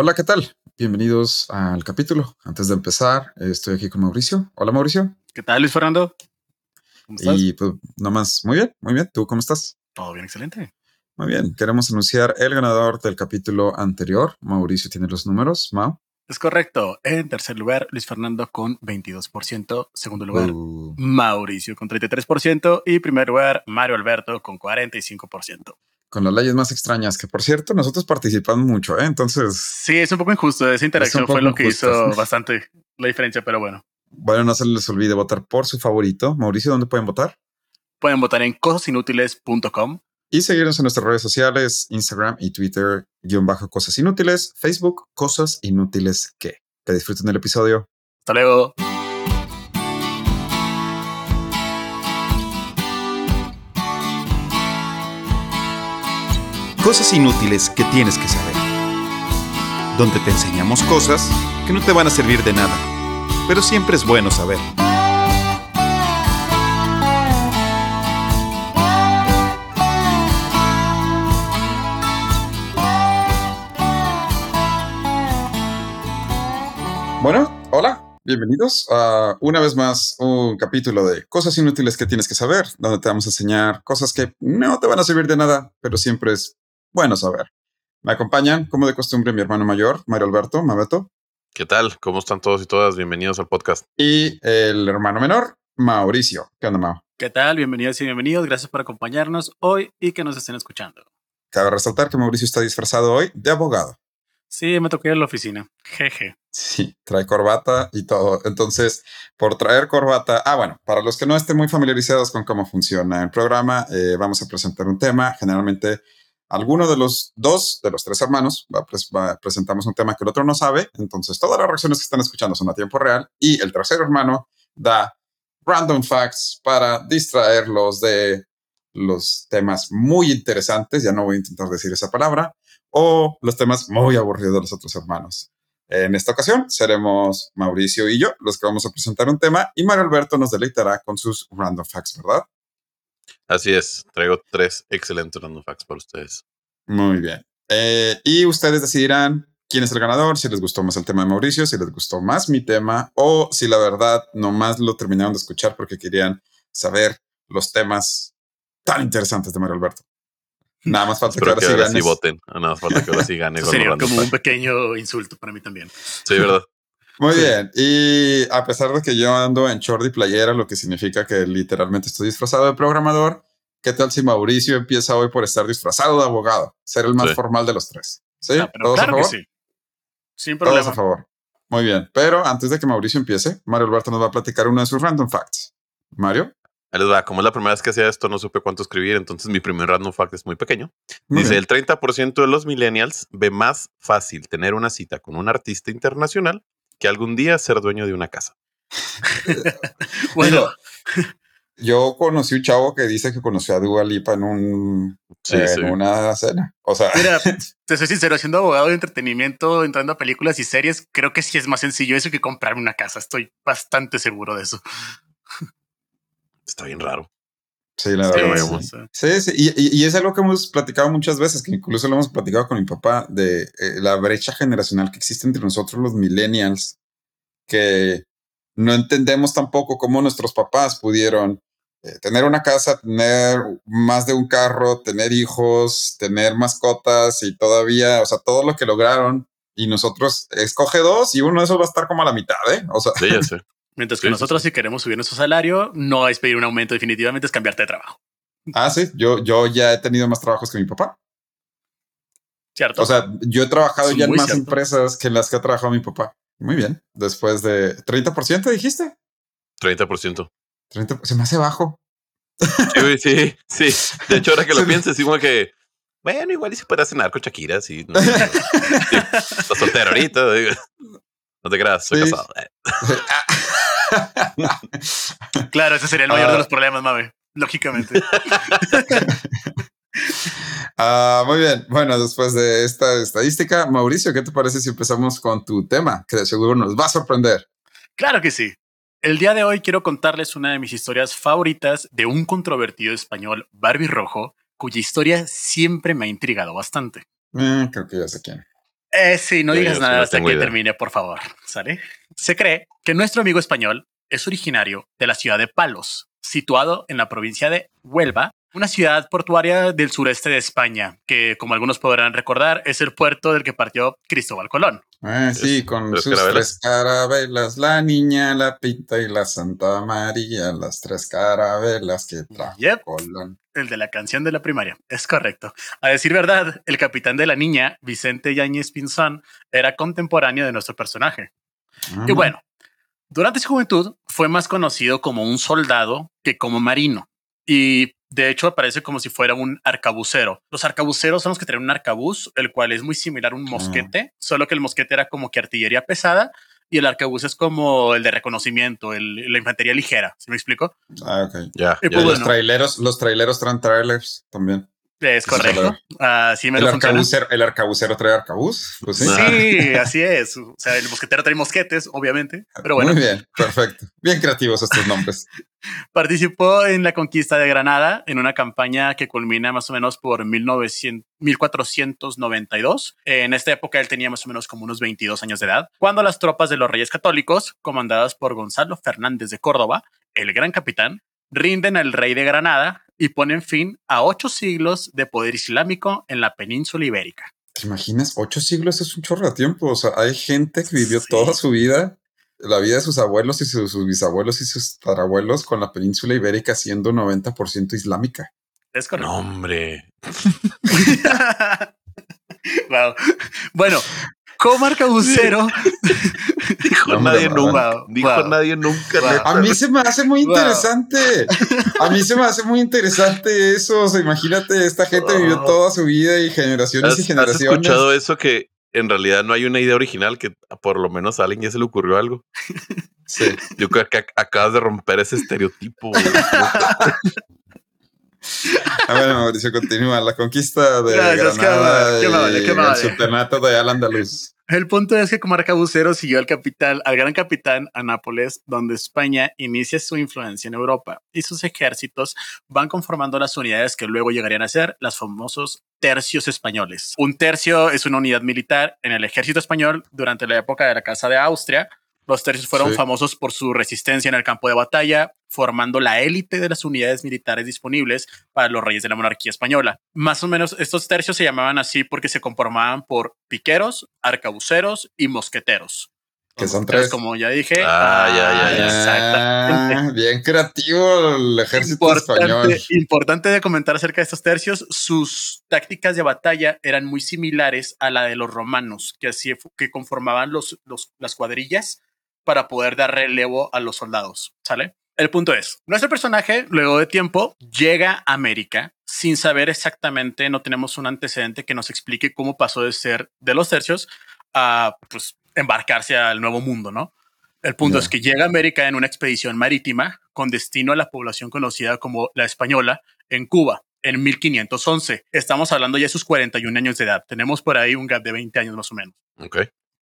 Hola, ¿qué tal? Bienvenidos al capítulo. Antes de empezar, estoy aquí con Mauricio. Hola, Mauricio. ¿Qué tal, Luis Fernando? ¿Cómo estás? Y pues, nomás, muy bien, muy bien. ¿Tú cómo estás? Todo bien, excelente. Muy bien. Queremos anunciar el ganador del capítulo anterior. Mauricio tiene los números. Mau. Es correcto. En tercer lugar, Luis Fernando con 22%. Segundo lugar, uh. Mauricio con 33%. Y primer lugar, Mario Alberto con 45% con las leyes más extrañas, que por cierto, nosotros participamos mucho, ¿eh? Entonces... Sí, es un poco injusto. Esa interacción fue lo que hizo bastante la diferencia, pero bueno. Bueno, no se les olvide votar por su favorito. Mauricio, ¿dónde pueden votar? Pueden votar en cosasinútiles.com. Y seguirnos en nuestras redes sociales, Instagram y Twitter, guion bajo Cosas Inútiles, Facebook, Cosas Inútiles que. Que disfruten el episodio. Hasta luego. Cosas inútiles que tienes que saber. Donde te enseñamos cosas que no te van a servir de nada, pero siempre es bueno saber. Bueno, hola, bienvenidos a una vez más un capítulo de Cosas inútiles que tienes que saber, donde te vamos a enseñar cosas que no te van a servir de nada, pero siempre es bueno saber. Me acompañan, como de costumbre, mi hermano mayor, Mario Alberto, Mabeto. ¿Qué tal? ¿Cómo están todos y todas? Bienvenidos al podcast. Y el hermano menor, Mauricio. ¿Qué onda, Mau? ¿Qué tal? Bienvenidos y bienvenidos. Gracias por acompañarnos hoy y que nos estén escuchando. Cabe resaltar que Mauricio está disfrazado hoy de abogado. Sí, me tocó ir a la oficina. Jeje. Sí, trae corbata y todo. Entonces, por traer corbata, ah, bueno, para los que no estén muy familiarizados con cómo funciona el programa, eh, vamos a presentar un tema. Generalmente alguno de los dos, de los tres hermanos, presentamos un tema que el otro no sabe, entonces todas las reacciones que están escuchando son a tiempo real y el tercer hermano da random facts para distraerlos de los temas muy interesantes, ya no voy a intentar decir esa palabra, o los temas muy aburridos de los otros hermanos. En esta ocasión seremos Mauricio y yo los que vamos a presentar un tema y Mario Alberto nos deleitará con sus random facts, ¿verdad? Así es, traigo tres excelentes random facts para ustedes. Muy bien. Eh, y ustedes decidirán quién es el ganador, si les gustó más el tema de Mauricio, si les gustó más mi tema, o si la verdad nomás lo terminaron de escuchar porque querían saber los temas tan interesantes de Mario Alberto. Nada más falta que ahora, sí, voten. Nada más falta que ahora sí gane. Sería como un pequeño insulto para mí también. Sí, verdad. Muy bien. Y a pesar de que yo ando en short y playera, lo que significa que literalmente estoy disfrazado de programador, ¿qué tal si Mauricio empieza hoy por estar disfrazado de abogado? Ser el más formal de los tres. ¿Sí? Ah, ¿Todos a favor? sí. Sin problema. Todos a favor. Muy bien. Pero antes de que Mauricio empiece, Mario Alberto nos va a platicar uno de sus random facts. Mario. Como es la primera vez que hacía esto, no supe cuánto escribir, entonces mi primer random fact es muy pequeño. Dice, el 30% de los millennials ve más fácil tener una cita con un artista internacional que algún día ser dueño de una casa. bueno, yo conocí un chavo que dice que conoció a Dua Lipa en un en una cena. O sea, mira, te soy sincero, siendo abogado de entretenimiento, entrando a películas y series, creo que sí es más sencillo eso que comprarme una casa. Estoy bastante seguro de eso. Está bien raro. Sí, la verdad. Sí, sí. Y, es algo que hemos platicado muchas veces, que incluso lo hemos platicado con mi papá, de eh, la brecha generacional que existe entre nosotros los millennials, que no entendemos tampoco cómo nuestros papás pudieron eh, tener una casa, tener más de un carro, tener hijos, tener mascotas y todavía, o sea, todo lo que lograron. Y nosotros escoge dos y uno de esos va a estar como a la mitad, ¿eh? O sea, sí, ya sé. Mientras que nosotros, si queremos subir nuestro salario, no es pedir un aumento, definitivamente es cambiarte de trabajo. Ah, sí, yo, yo ya he tenido más trabajos que mi papá. Cierto. O sea, yo he trabajado ya en más empresas que en las que ha trabajado mi papá. Muy bien. Después de 30%, dijiste. 30%. 30 se me hace bajo. Sí, sí, sí. De hecho, ahora que lo pienses, digo que, bueno, igual y se puede cenar con Shakira, sí. No, soltero ahorita. No te creas, soy casado. claro, ese sería el mayor de ah. los problemas, Mave. Lógicamente. Ah, muy bien. Bueno, después de esta estadística, Mauricio, ¿qué te parece si empezamos con tu tema? Que de seguro nos va a sorprender. Claro que sí. El día de hoy quiero contarles una de mis historias favoritas de un controvertido español, Barbie Rojo, cuya historia siempre me ha intrigado bastante. Eh, creo que ya sé quién. Eh, sí, no digas nada hasta que termine, por favor. ¿Sale? Se cree que nuestro amigo español es originario de la ciudad de Palos, situado en la provincia de Huelva, una ciudad portuaria del sureste de España, que como algunos podrán recordar es el puerto del que partió Cristóbal Colón. Ah, sí, con sus tres carabelas, la niña, la pinta y la Santa María, las tres carabelas que trajo Colón. El de la canción de la primaria, es correcto. A decir verdad, el capitán de la niña, Vicente Yáñez Pinzón, era contemporáneo de nuestro personaje. Y bueno, durante su juventud fue más conocido como un soldado que como marino. Y de hecho, aparece como si fuera un arcabucero. Los arcabuceros son los que tienen un arcabuz, el cual es muy similar a un mosquete, solo que el mosquete era como que artillería pesada y el arcabuz es como el de reconocimiento, el, la infantería ligera. ¿Sí me explico? Ah, ok. Ya. Pues los traileros, los traileros traen trailers también. Es correcto. Así me el arcabucero, ¿El arcabucero trae arcabuz? Pues sí. así es. O sea, el mosquetero trae mosquetes, obviamente. Pero bueno. Muy bien, perfecto. Bien creativos estos nombres. Participó en la conquista de Granada en una campaña que culmina más o menos por 1900, 1492. En esta época él tenía más o menos como unos 22 años de edad, cuando las tropas de los reyes católicos, comandadas por Gonzalo Fernández de Córdoba, el gran capitán, rinden al rey de Granada y ponen fin a ocho siglos de poder islámico en la península ibérica. ¿Te imaginas? Ocho siglos es un chorro de tiempo. O sea, hay gente que vivió toda su vida, la vida de sus abuelos y sus, bisabuelos y sus tarabuelos con la península ibérica siendo 90% islámica. Es correcto. No, hombre. wow. Bueno, como arcabucero. dijo nadie nunca. Dijo nadie nunca. A mí se me hace muy interesante. A mí se me hace muy interesante eso. O sea, imagínate, esta gente vivió toda su vida y generaciones y generaciones. ¿Has escuchado eso que en realidad no hay una idea original que por lo menos a alguien ya se le ocurrió algo? Sí. Yo creo que acabas de romper ese estereotipo. A ver, Mauricio, continúa. La conquista de Granada y el sultanato de Al Andaluz. El punto es que como arcabucero siguió al capital, al gran capitán a Nápoles, donde España inicia su influencia en Europa y sus ejércitos van conformando las unidades que luego llegarían a ser las famosos tercios españoles. Un tercio es una unidad militar en el ejército español durante la época de la Casa de Austria los tercios fueron famosos por su resistencia en el campo de batalla, formando la élite de las unidades militares disponibles para los reyes de la monarquía española. Más o menos estos tercios se llamaban así porque se conformaban por piqueros, arcabuceros y mosqueteros. Que son tres. Como ya dije. Ah, ya, ya, ya. Exactamente. bien creativo el ejército español. Importante de comentar acerca de estos tercios. Sus tácticas de batalla eran muy similares a la de los romanos, que así que conformaban los, las cuadrillas para poder dar relevo a los soldados, ¿sale? El punto es, nuestro personaje, luego de tiempo, llega a América sin saber exactamente, no tenemos un antecedente que nos explique cómo pasó de ser de los tercios a pues, embarcarse al nuevo mundo, ¿no? El punto es que llega a América en una expedición marítima con destino a la población conocida como la Española en Cuba en 1511. Estamos hablando ya de sus 41 años de edad. Tenemos por ahí un gap de 20 años más o menos. Ok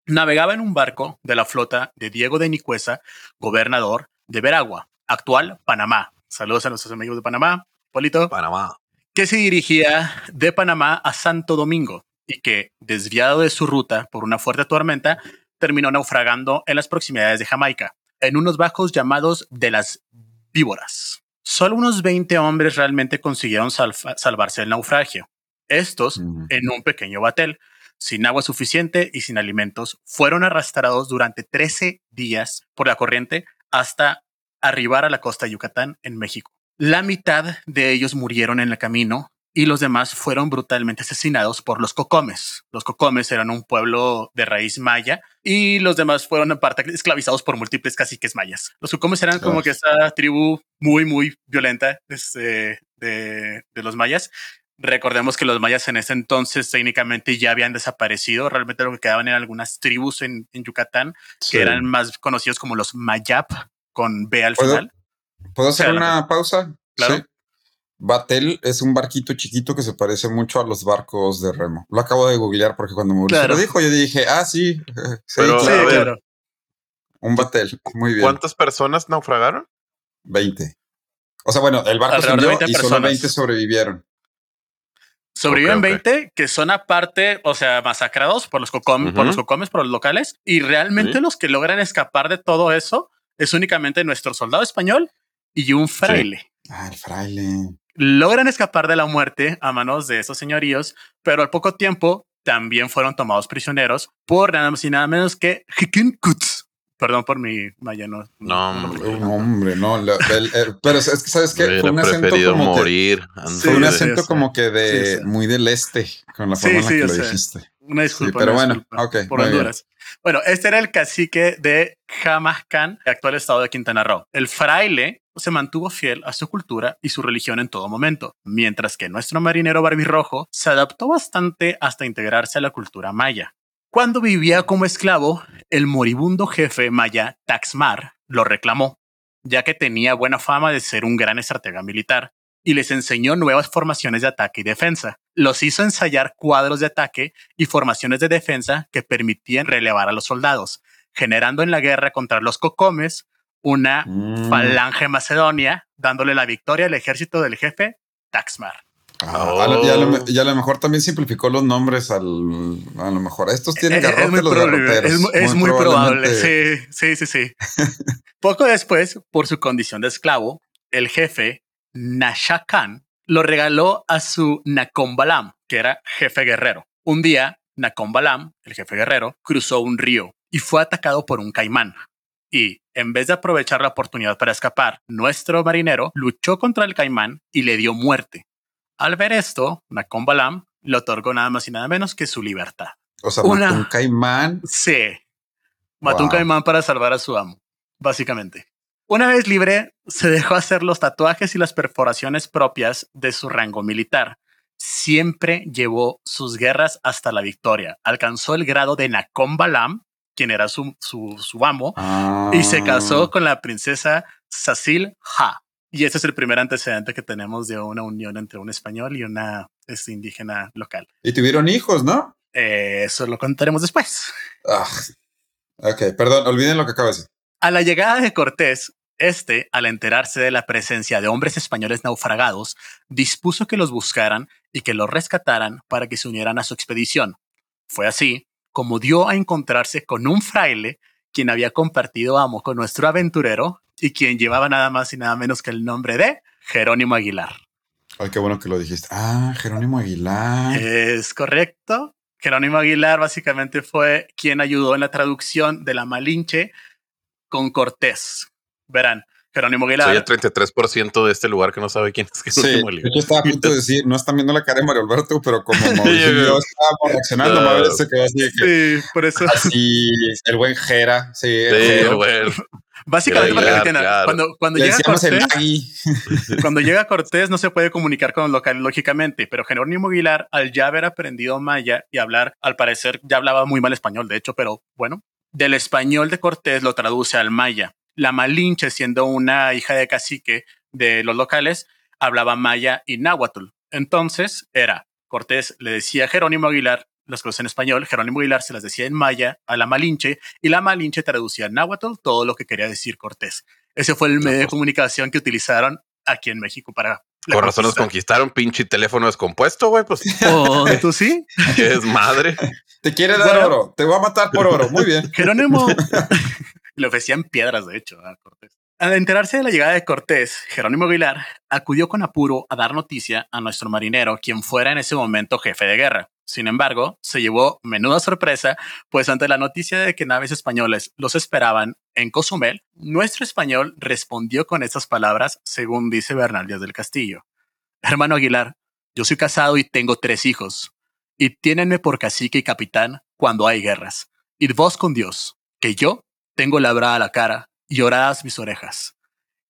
navegaba en un barco de la flota de Diego de Nicuesa, gobernador de Veragua, actual Panamá. Saludos a nuestros amigos de Panamá. Polito. Panamá. Que se dirigía de Panamá a Santo Domingo y que, desviado de su ruta por una fuerte tormenta, terminó naufragando en las proximidades de Jamaica, en unos bajos llamados de las víboras. Solo unos 20 hombres realmente consiguieron salvarse del naufragio. Estos en un pequeño batel, sin agua suficiente y sin alimentos, fueron arrastrados durante 13 días por la corriente hasta arribar a la costa de Yucatán en México. La mitad de ellos murieron en el camino y los demás fueron brutalmente asesinados por los cocomes. Los cocomes eran un pueblo de raíz maya y los demás fueron en parte esclavizados por múltiples caciques mayas. Los cocomes eran como que esta tribu muy, muy violenta este, de, de los mayas Recordemos que los mayas en ese entonces técnicamente ya habían desaparecido. Realmente lo que quedaban eran algunas tribus en, Yucatán que eran más conocidos como los Mayap, con B al final. ¿Puedo hacer una pausa? Claro. Batel es un barquito chiquito que se parece mucho a los barcos de remo. Lo acabo de googlear porque cuando me lo dijo, yo dije, ah, sí. sí, claro. Un batel, muy bien. ¿Cuántas personas naufragaron? 20. O sea, bueno, el barco se hundió y solo 20 sobrevivieron. Sobreviven Ok, ok. 20 que son aparte, o sea, masacrados por los, cocom- por los cocomes, por los locales. Y realmente Sí. los que logran escapar de todo eso es únicamente nuestro soldado español y un fraile. Ah, el fraile. Logran escapar de la muerte a manos de esos señoríos, pero al poco tiempo también fueron tomados prisioneros por nada más y nada menos que Hikinkuts. Perdón por mi mayano. No, hombre. No, hombre, no. lo- el- el- pero es que, ¿sabes qué? Fue Hubiera un acento preferido como que... morir. Fue un acento sí, como que de Sí, sí. muy del este, con la Sí, forma en la sí, que lo sea, dijiste. Una disculpa. pero una bueno, disculpa ok, Por muy bien. Honduras. Bueno, este era el cacique de Jamascán, actual estado de Quintana Roo. El fraile se mantuvo fiel a su cultura y su religión en todo momento, mientras que nuestro marinero barbirrojo se adaptó bastante hasta integrarse a la cultura maya. Cuando vivía como esclavo, el moribundo jefe maya Taxmar lo reclamó, ya que tenía buena fama de ser un gran estratega militar y les enseñó nuevas formaciones de ataque y defensa. Los hizo ensayar cuadros de ataque y formaciones de defensa que permitían relevar a los soldados, generando en la guerra contra los cocomes una Mm. falange macedonia, dándole la victoria al ejército del jefe Taxmar. Ah, Oh. a lo- y, a lo, y a lo mejor también simplificó los nombres al, a lo mejor estos tienen Eh, Es- es garrote los garroteros. es es muy probable. Sí, sí, sí, sí. Poco después, por su condición de esclavo, el jefe Nashakan lo regaló a su Nakombalam, que era jefe guerrero. Un día, Nakombalam, el jefe guerrero, cruzó un río y fue atacado por un caimán. Y en vez de aprovechar la oportunidad para escapar, nuestro marinero luchó contra el caimán y le dio muerte. Al ver esto, Nakombalam le otorgó nada más y nada menos que su libertad. O sea, Una- mató un caimán. Sí. Mató un caimán para salvar a su amo, básicamente. Una vez libre, se dejó hacer los tatuajes y las perforaciones propias de su rango militar. Siempre llevó sus guerras hasta la victoria. Alcanzó el grado de Nakom Balam, quien era su, su, su amo, y se Ah. casó con la princesa Sasil Ha. Y ese es el primer antecedente que tenemos de una unión entre un español y una este, indígena local. Y tuvieron hijos, ¿no? Eh, eso lo contaremos después. Ah. Ok, perdón, olviden lo que acabo de decir. A la llegada de Cortés, este, al enterarse de la presencia de hombres españoles naufragados, dispuso que los buscaran y que los rescataran para que se unieran a su expedición. Fue así como dio a encontrarse con un fraile quien había compartido amo con nuestro aventurero y quien llevaba nada más y nada menos que el nombre de Jerónimo Aguilar. Ay, qué bueno que lo dijiste. Ah, Jerónimo Aguilar. Es correcto. Jerónimo Aguilar básicamente fue quien ayudó en la traducción de la Malinche con Cortés. Verán, Jerónimo Soy Aguilar. el 33% de este lugar que no sabe quién es Sí, Jerónimo de Aguilar. hecho estaba a punto de decir, no están viendo la cara de Mario Alberto, pero como Mauricio yo estábamos reaccionando, Ah. Se quedó así de que, Sí, por eso. así, el buen Jera, sí, el Sí, Jero. bueno. Básicamente, Aguilar, claro. cuando, cuando, Le llega el Cortés, cuando llega Cortés no se puede comunicar con los locales, lógicamente, pero Jerónimo Aguilar, al ya haber aprendido maya y hablar, al parecer ya hablaba muy mal español, de hecho, pero bueno, del español de Cortés lo traduce al maya. La Malinche, siendo una hija de cacique de los locales, hablaba maya y náhuatl. Entonces era Cortés le decía a Jerónimo Aguilar las cosas en español, Jerónimo Aguilar se las decía en maya a la Malinche y la Malinche traducía en náhuatl todo lo que quería decir Cortés. Ese fue el medio de comunicación que utilizaron aquí en México para la Con razón nos conquistaron, pinche teléfono descompuesto, güey. Pues Oh, ¿Tú sí? qué es madre. Te quiere dar Bueno. oro, te voy a matar por oro. Muy bien. Jerónimo le ofrecían piedras, de hecho, a Cortés. Al enterarse de la llegada de Cortés, Jerónimo Aguilar acudió con apuro a dar noticia a nuestro marinero, quien fuera en ese momento jefe de guerra. Sin embargo, se llevó menuda sorpresa, pues ante la noticia de que naves españoles los esperaban en Cozumel, nuestro español respondió con estas palabras, según dice Bernal Díaz del Castillo. Hermano Aguilar, yo soy casado y tengo tres hijos, y tiénenme por cacique y capitán cuando hay guerras. Id vos con Dios, que yo tengo labrada la cara y oradas mis orejas.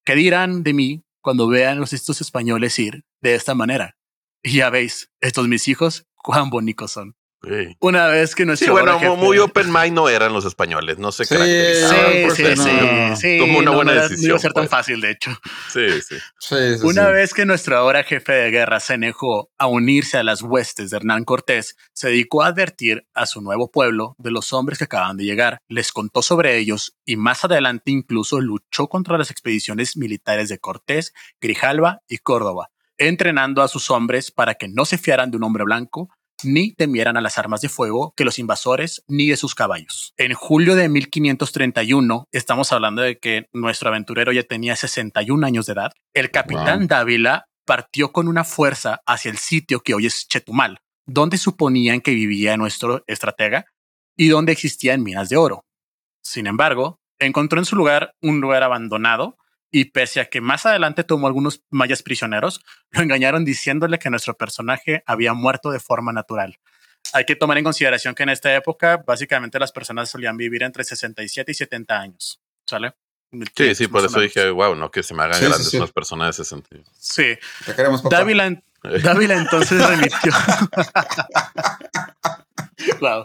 ¿Qué dirán de mí cuando vean los estos españoles ir de esta manera? Y ya veis, estos mis hijos, cuán bonitos son. Sí. Una vez que nuestro Sí, bueno, ahora jefe- muy open mind no eran los españoles, no se Sí, caracterizaban Sí, por sí, ser, sí, ¿no? sí. Como una no, buena no era- No iba decisión, a ser tan pues. fácil, de hecho. Sí, sí. Sí, sí, Una sí. vez que nuestro ahora jefe de guerra se negó a unirse a las huestes de Hernán Cortés, se dedicó a advertir a su nuevo pueblo de los hombres que acaban de llegar, les contó sobre ellos y más adelante incluso luchó contra las expediciones militares de Cortés, Grijalva y Córdoba, entrenando a sus hombres para que no se fiaran de un hombre blanco ni temieran a las armas de fuego que los invasores ni de sus caballos. En julio de 1531, estamos hablando de que nuestro aventurero ya tenía 61 años de edad, el capitán Dávila partió con una fuerza hacia el sitio que hoy es Chetumal, donde suponían que vivía nuestro estratega y donde existían minas de oro. Sin embargo, encontró en su lugar un lugar abandonado y pese a que más adelante tomó algunos mayas prisioneros, lo engañaron diciéndole que nuestro personaje había muerto de forma natural. Hay que tomar en consideración que en esta época básicamente las personas solían vivir entre 67 y 70 años, ¿sale? Sí, sí, por eso dije, wow, no que se me hagan grandes unas personas de 60. Sí. Te queremos, Dávila, Dávila entonces remitió. wow.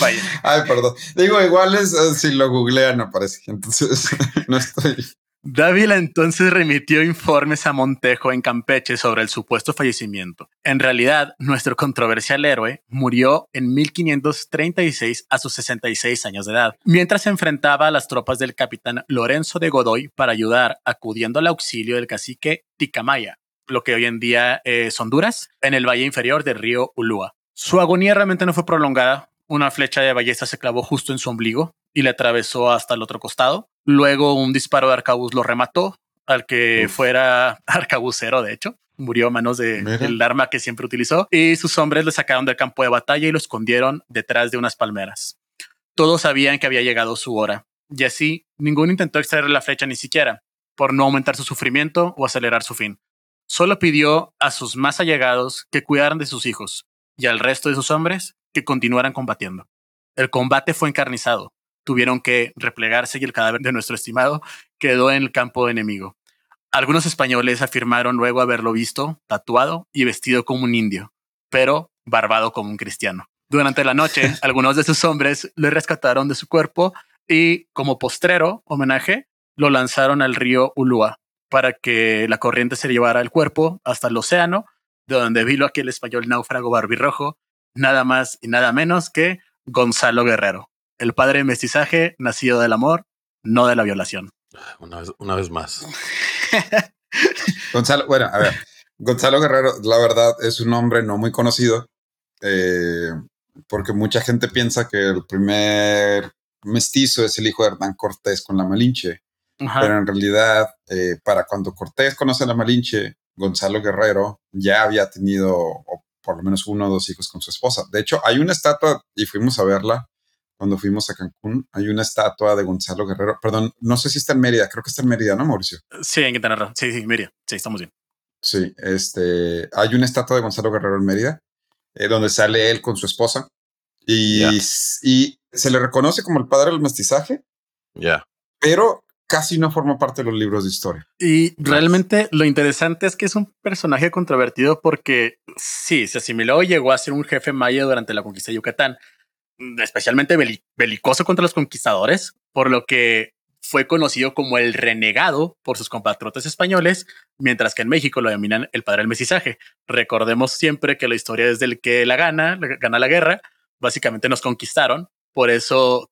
Vaya. Ay, perdón. Digo, igual es eh, si lo googlean aparece. Entonces no estoy. Dávila entonces remitió informes a Montejo en Campeche sobre el supuesto fallecimiento. En realidad, nuestro controversial héroe murió en 1536 a sus 66 años de edad, mientras se enfrentaba a las tropas del capitán Lorenzo de Godoy para ayudar acudiendo al auxilio del cacique Ticamaya, lo que hoy en día es Honduras, en el valle inferior del río Ulúa. Su agonía realmente no fue prolongada. Una flecha de ballesta se clavó justo en su ombligo y le atravesó hasta el otro costado. Luego un disparo de arcabuz lo remató, al que fuera arcabucero, de hecho. Murió a manos del de arma que siempre utilizó y sus hombres le sacaron del campo de batalla y lo escondieron detrás de unas palmeras. Todos sabían que había llegado su hora y así ninguno intentó extraer la flecha ni siquiera, por no aumentar su sufrimiento o acelerar su fin. Solo pidió a sus más allegados que cuidaran de sus hijos y al resto de sus hombres que continuaran combatiendo. El combate fue encarnizado, tuvieron que replegarse y el cadáver de nuestro estimado quedó en el campo enemigo. Algunos españoles afirmaron luego haberlo visto tatuado y vestido como un indio, pero barbado como un cristiano. Durante la noche, algunos de sus hombres le rescataron de su cuerpo y, como postrero homenaje, lo lanzaron al río Ulúa para que la corriente se llevara el cuerpo hasta el océano, de donde vino aquel español náufrago barbirrojo, nada más y nada menos que Gonzalo Guerrero el padre de mestizaje nacido del amor, no de la violación. Una vez, más. Gonzalo, bueno, a ver, Gonzalo Guerrero, la verdad, es un hombre no muy conocido, eh, porque mucha gente piensa que el primer mestizo es el hijo de Hernán Cortés con la Malinche, pero en realidad, eh, para cuando Cortés conoce a la Malinche, Gonzalo Guerrero ya había tenido por lo menos uno o dos hijos con su esposa. De hecho, hay una estatua, y fuimos a verla, cuando fuimos a Cancún, hay una estatua de Gonzalo Guerrero. Perdón, no sé si está en Mérida, creo que está en Mérida, ¿no, Mauricio? Sí, en Quintana Roo. Sí, sí, Mérida. Sí, estamos bien. Sí, este, hay una estatua de Gonzalo Guerrero en Mérida, eh, donde sale él con su esposa y, y se le reconoce como el padre del mestizaje. Ya. Pero casi no forma parte de los libros de historia. Y realmente lo interesante es que es un personaje controvertido porque sí, se asimiló y llegó a ser un jefe maya durante la conquista de Yucatán, especialmente belicoso contra los conquistadores, por lo que fue conocido como el renegado por sus compatriotas españoles, mientras que en México lo denominan el padre del mestizaje. Recordemos siempre que la historia es del que la gana, gana la guerra, básicamente nos conquistaron, por eso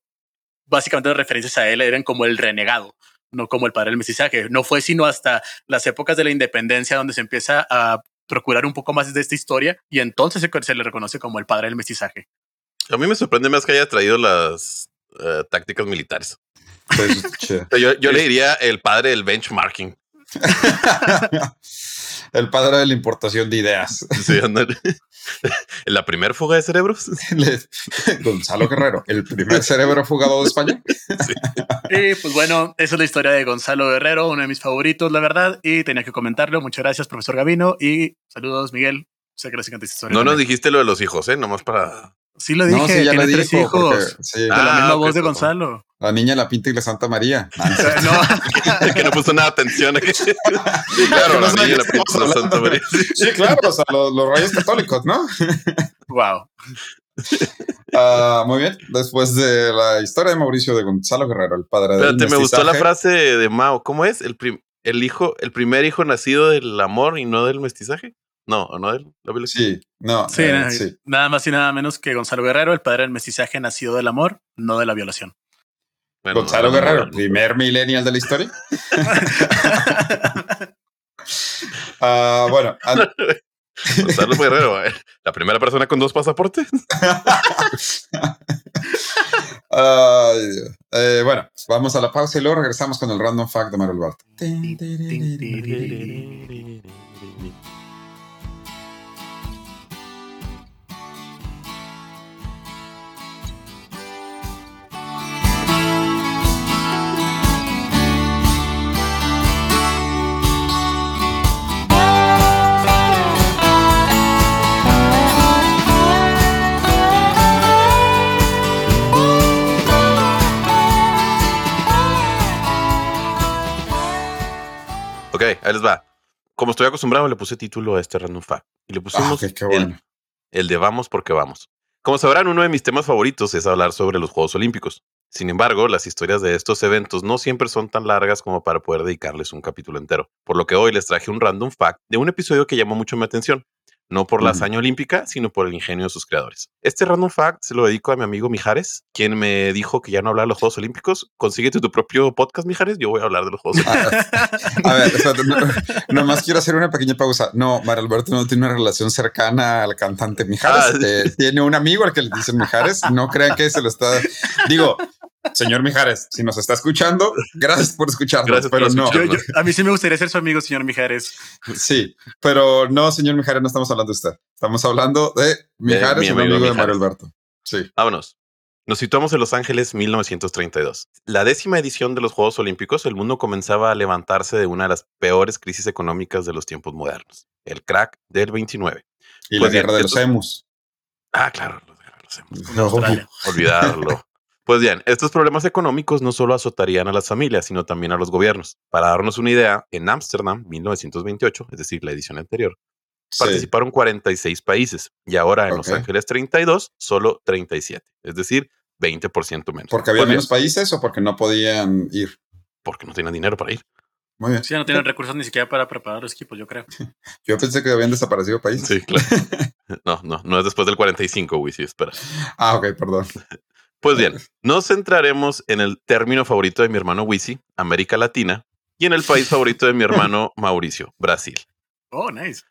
básicamente las referencias a él eran como el renegado, no como el padre del mestizaje. No fue sino hasta las épocas de la independencia donde se empieza a procurar un poco más de esta historia y entonces se, se le reconoce como el padre del mestizaje. A mí me sorprende más que haya traído las eh, tácticas militares. Pues, yo, yo le diría el padre del benchmarking. el padre de la importación de ideas. Sí, la primera fuga de cerebros. Gonzalo Guerrero, el primer cerebro fugado de España. Y pues bueno, esa es la historia de Gonzalo Guerrero, uno de mis favoritos, la verdad, y tenía que comentarlo. Muchas gracias, profesor Gavino, y saludos, Miguel. Sé que les encanta esta historia. No nos dijiste lo de los hijos, ¿eh? Nomás para Sí lo dije, no, sí, ya tiene tres hijos. sí. De la misma ah, voz de Gonzalo. La niña, la pinta y la Santa María. no, que no puso nada atención. sí, claro, la niña, la pinta y la Santa María. Sí, claro, o sea, los, los rayos católicos, ¿no? wow. Uh, muy bien. Después de la historia de Mauricio de Gonzalo Guerrero, el padre de. Espérate, me gustó la frase de Mao. ¿Cómo es? El, el hijo, el primer hijo nacido del amor y no del mestizaje. No, ¿no? La sí, no. Eh, sí, nada más y nada menos que Gonzalo Guerrero, el padre del mestizaje nacido del amor, no de la violación. Gonzalo Guerrero, primer millennial de la historia. Ah, bueno, Gonzalo Guerrero, eh, la primera persona con dos pasaportes. Eh, bueno, vamos a la pausa y luego regresamos con el random fact de Mario Alberto. Ok, ahí les va. Como estoy acostumbrado, le puse título a este random fact. Y le Ah, pusimos ok, qué el- bueno. el de vamos porque vamos. Como sabrán, uno de mis temas favoritos es hablar sobre los Juegos Olímpicos. Sin embargo, las historias de estos eventos no siempre son tan largas como para poder dedicarles un capítulo entero, por lo que hoy les traje un random fact de un episodio que llamó mucho mi atención, no por la hazaña olímpica, sino por el ingenio de sus creadores. Este random fact se lo dedico a mi amigo Mijares, quien me dijo que ya no hablaba de los Juegos Olímpicos. Consíguete tu propio podcast, Mijares, yo voy a hablar de los Juegos Olímpicos. Ah, a ver, espérate, no, nomás quiero hacer una pequeña pausa. No, Mario Alberto no tiene una relación cercana al cantante Mijares. Ah. Eh, tiene un amigo al que le dicen Mijares. No crean que se lo está. Digo, señor Mijares, si nos está escuchando, gracias por escucharnos, Gracias por pero no. Yo- yo- a mí sí me gustaría ser su amigo, señor Mijares. Sí, pero no, señor Mijares, no estamos hablando de usted. Estamos hablando de Mijares, mi un amigo amigo de. Mario Alberto. Sí. Vámonos. Nos situamos en Los Ángeles 1932. La décima edición de los Juegos Olímpicos, el mundo comenzaba a levantarse de una de las peores crisis económicas de los tiempos modernos, el crack del 29. Y Pues la bien, guerra de los emus. Ah, claro, los hacemos. No, Australia. Olvidarlo. Pues bien, estos problemas económicos no solo azotarían a las familias, sino también a los gobiernos. Para darnos una idea, en Ámsterdam, 1928, es decir, la edición anterior, sí. participaron 46 países y ahora en Los. Ángeles 32, solo 37, es decir, 20% menos. ¿Porque había Pues bien, menos países o porque no podían ir? porque no tienen dinero para ir. Muy bien. Sí, no tienen recursos ni siquiera para preparar los equipos, yo creo. Yo pensé que habían desaparecido países. Sí, claro. No, no, no es después del 45, güey, sí, espera. Ah, ok, perdón. Pues bien, nos centraremos en el término favorito de mi hermano Wisi, América Latina, y en el país favorito de mi hermano Mauricio, Brasil. Oh, nice.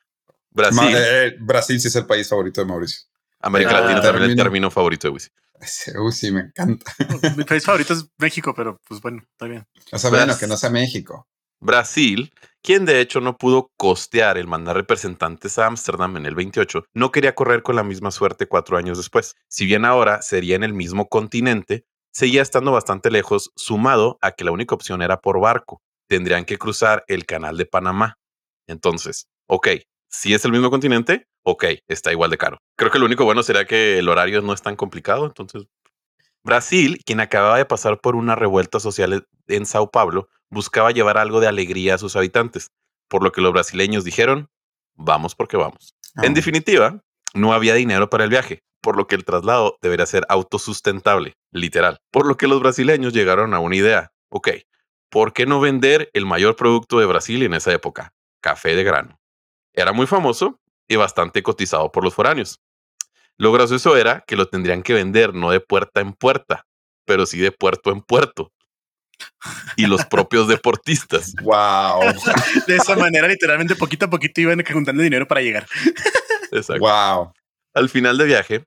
Brasil, Ma- eh, Brasil sí es el país favorito de Mauricio. América Ah, Latina también el término. favorito de Wisi. Ese, Uy, sí, me encanta. Mi país favorito es México, pero pues bueno, está bien. O sea, bueno, que no sea México. Brasil, quien de hecho no pudo costear el mandar representantes a Ámsterdam en el 28, no quería correr con la misma suerte cuatro años después. Si bien ahora sería en el mismo continente, seguía estando bastante lejos, sumado a que la única opción era por barco. Tendrían que cruzar el canal de Panamá. Entonces, ok, si es el mismo continente, ok, está igual de caro. Creo que lo único bueno sería que el horario no es tan complicado, entonces Brasil, quien acababa de pasar por una revuelta social en Sao Paulo, buscaba llevar algo de alegría a sus habitantes, por lo que los brasileños dijeron, vamos porque vamos. En definitiva, no había dinero para el viaje, por lo que el traslado debería ser autosustentable, literal. Por lo que los brasileños llegaron a una idea, ok, ¿por qué no vender el mayor producto de Brasil en esa época? Café de grano. Era muy famoso y bastante cotizado por los foráneos. Lo gracioso era que lo tendrían que vender no de puerta en puerta, pero sí de puerto en puerto. Y los propios deportistas. Wow. De esa manera, literalmente, poquito a poquito iban juntando dinero para llegar. Exacto. wow. Al final de viaje,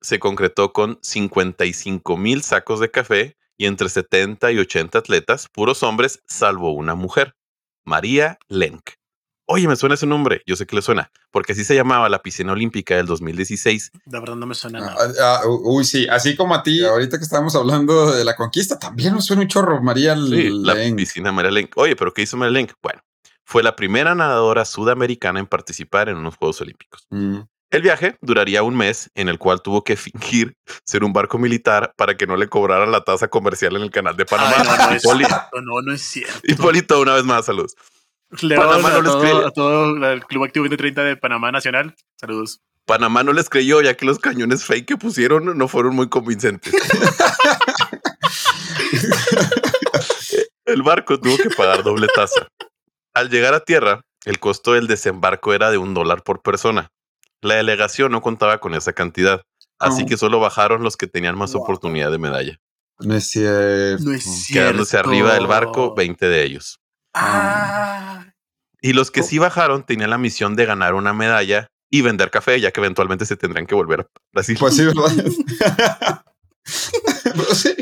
se concretó con 55 mil sacos de café y entre 70 y 80 atletas, puros hombres, salvo una mujer, María Lenk. Oye, me suena ese nombre. Yo sé que le suena, porque así se llamaba la piscina olímpica del 2016. La verdad no me suena Ah, nada. ah, uy, sí, así como a ti, ahorita que estábamos hablando de la conquista, también nos suena un chorro, María Sí, la piscina María Lenk. Oye, pero ¿qué hizo María Lenk? Bueno, fue la primera nadadora sudamericana en participar en unos Juegos Olímpicos. Mm. El viaje duraría un mes en el cual tuvo que fingir ser un barco militar para que no le cobraran la tasa comercial en el canal de Panamá. Ay, no, no, es Hipólito, cierto, no, no es cierto. Hipólito, una vez más, saludos. León, Panamá no a, les todo, cree. a todo el Club Activo 2030 de Panamá Nacional. Saludos. Panamá no les creyó ya que los cañones fake que pusieron no fueron muy convincentes. el barco tuvo que pagar doble tasa. Al llegar a tierra, el costo del desembarco era de un dólar por persona. La delegación no contaba con esa cantidad, así Oh. que solo bajaron los que tenían más Wow. oportunidad de medalla, No es cierto. No es cierto. quedándose arriba del barco 20 de ellos. Ah, Y los que sí bajaron tenían la misión de ganar una medalla y vender café, ya que eventualmente se tendrían que volver a Brasil. Pues sí, ¿verdad? Pues sí.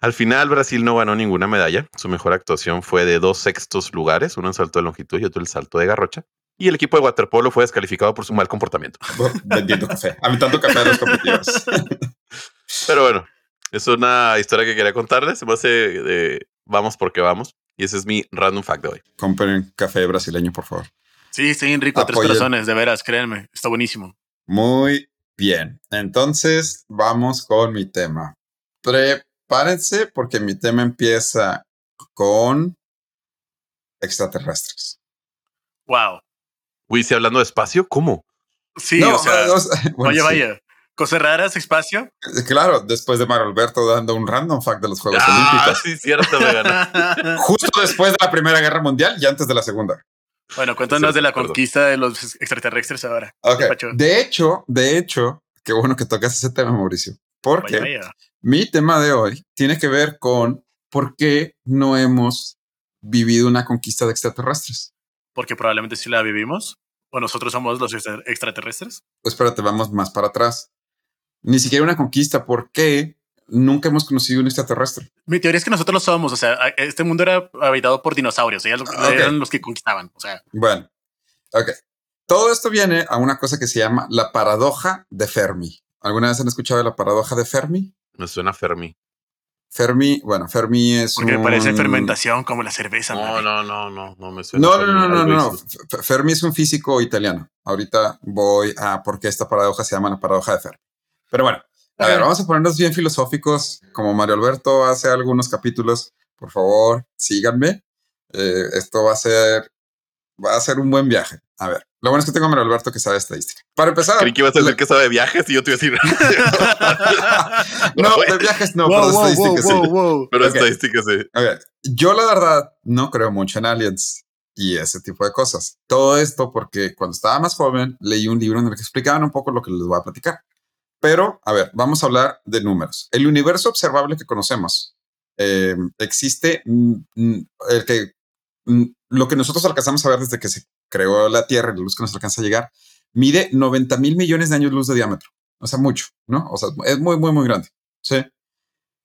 Al final, Brasil no ganó ninguna medalla. Su mejor actuación fue de dos sextos lugares, uno en salto de longitud y otro en salto de garrocha. Y el equipo de waterpolo fue descalificado por su mal comportamiento. Vendiendo café, aventando café a los competidores. Pero bueno, es una historia que quería contarles. Se me hace de vamos porque vamos. Y ese es mi random fact de hoy. Compren café brasileño, por favor. Sí, está bien rico. Tres corazones, de veras, créanme. Está buenísimo. Muy bien. Entonces, vamos con mi tema. Prepárense porque mi tema empieza con extraterrestres. Wow. Uy, si hablando de espacio, ¿cómo? Sí, No, o sea, bueno, vaya, sí. vaya. Cosas raras, espacio. Claro, después de Mario Alberto dando un random fact de los Juegos Ah, Olímpicos. sí, cierto, me ganó. Justo después de la Primera Guerra Mundial y antes de la Segunda. bueno, cuéntanos de la Perdón. conquista de los extraterrestres ahora. Ok. ¿Qué pacho? De hecho, de hecho, qué bueno que tocas ese tema, Mauricio. Porque Vaya, vaya. mi tema de hoy tiene que ver con por qué no hemos vivido una conquista de extraterrestres. Porque probablemente sí la vivimos. O nosotros somos los extra- extraterrestres. Espérate, vamos más para atrás. Ni siquiera una conquista. ¿Por qué nunca hemos conocido un extraterrestre? Mi teoría es que nosotros lo somos. O sea, este mundo era habitado por dinosaurios. Ellos lo- Ah, ok. eran los que conquistaban. O sea, Bueno, ok. Todo esto viene a una cosa que se llama la paradoja de Fermi. ¿Alguna vez han escuchado de la paradoja de Fermi? Me suena Fermi. Fermi, bueno, Fermi es porque un... parece fermentación como la cerveza. No, no, no, no, no me suena. No, no, Fermi, no, no, no. Fermi es un físico italiano. Ahorita voy a por qué esta paradoja se llama la paradoja de Fermi. Pero bueno, a ver, vamos a ponernos bien filosóficos, como Mario Alberto hace algunos capítulos. Por favor, síganme. Eh, esto va a ser, va a ser un buen viaje. A ver, lo bueno es que tengo a Mario Alberto que sabe estadística. Para empezar, Creí que ibas a decir la- que sabe de viajes y yo te iba a decir. no, de viajes no, Wow, pero de wow, estadística wow, sí. wow, wow. Pero Ok. estadísticas sí. A ver, yo la verdad no creo mucho en aliens y ese tipo de cosas. Todo esto porque cuando estaba más joven leí un libro en el que explicaban un poco lo que les voy a platicar. Pero, a ver, vamos a hablar de números. El universo observable que conocemos eh, existe, mm, mm, el que, mm, lo que nosotros alcanzamos a ver desde que se creó la Tierra, la luz que nos alcanza a llegar, mide 90 mil millones de años luz de diámetro. O sea, mucho, ¿no? O sea, es muy, muy, muy grande. Sí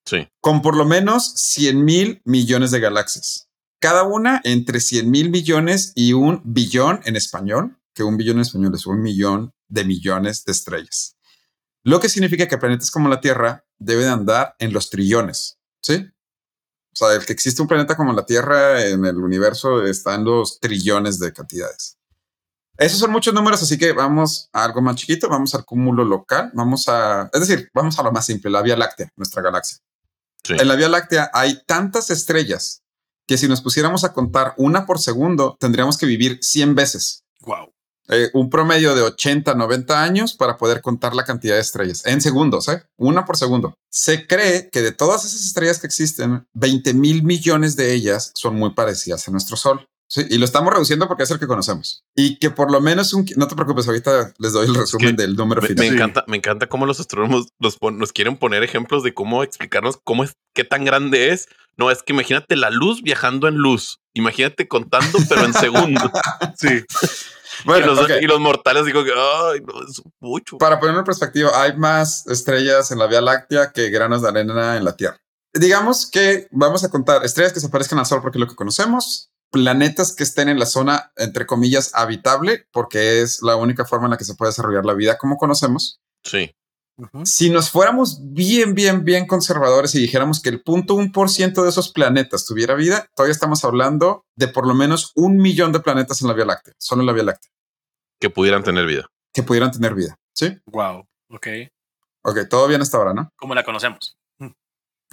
Sí. con por lo menos 100 mil millones de galaxias. Cada una entre 100 mil millones y un billón en español, que un billón en español es un millón de millones de estrellas. Lo que significa que planetas como la Tierra deben andar en los trillones, ¿sí? O sea, el que existe un planeta como la Tierra en el universo está en los trillones de cantidades. Esos son muchos números, así que vamos a algo más chiquito, vamos al cúmulo local, vamos a, es decir, vamos a lo más simple, la Vía Láctea, nuestra galaxia. Sí. En la Vía Láctea hay tantas estrellas que si nos pusiéramos a contar una por segundo, tendríamos que vivir 100 veces. Wow. Eh, un promedio de 80, 90 años para poder contar la cantidad de estrellas en segundos, ¿eh? Una por segundo. Se cree que de todas esas estrellas que existen, 20 mil millones de ellas son muy parecidas a nuestro Sol. Sí, y lo estamos reduciendo porque es el que conocemos. Y que por lo menos un... No te preocupes, ahorita les doy el resumen del número Me, final. me encanta, me encanta cómo los astrónomos nos, pon- nos quieren poner ejemplos de cómo explicarnos cómo es, qué tan grande es. No, es que imagínate la luz viajando en luz. Imagínate contando, pero en segundos. Sí. Bueno, y, los, ok. y los mortales digo que, ay, no, es mucho. Para ponerlo en perspectiva, hay más estrellas en la Vía Láctea que granos de arena en la Tierra. Digamos que vamos a contar estrellas que se parezcan al Sol porque es lo que conocemos, planetas que estén en la zona, entre comillas, habitable, porque es la única forma en la que se puede desarrollar la vida como conocemos. Sí. Si nos fuéramos bien, bien, bien conservadores y dijéramos que el punto un por ciento de esos planetas tuviera vida, todavía estamos hablando de por lo menos un millón de planetas en la Vía Láctea, solo en la Vía Láctea, Que pudieran tener vida. que pudieran tener vida. Sí. Wow. Ok. Ok, todo bien hasta ahora, ¿no? ¿Cómo la conocemos?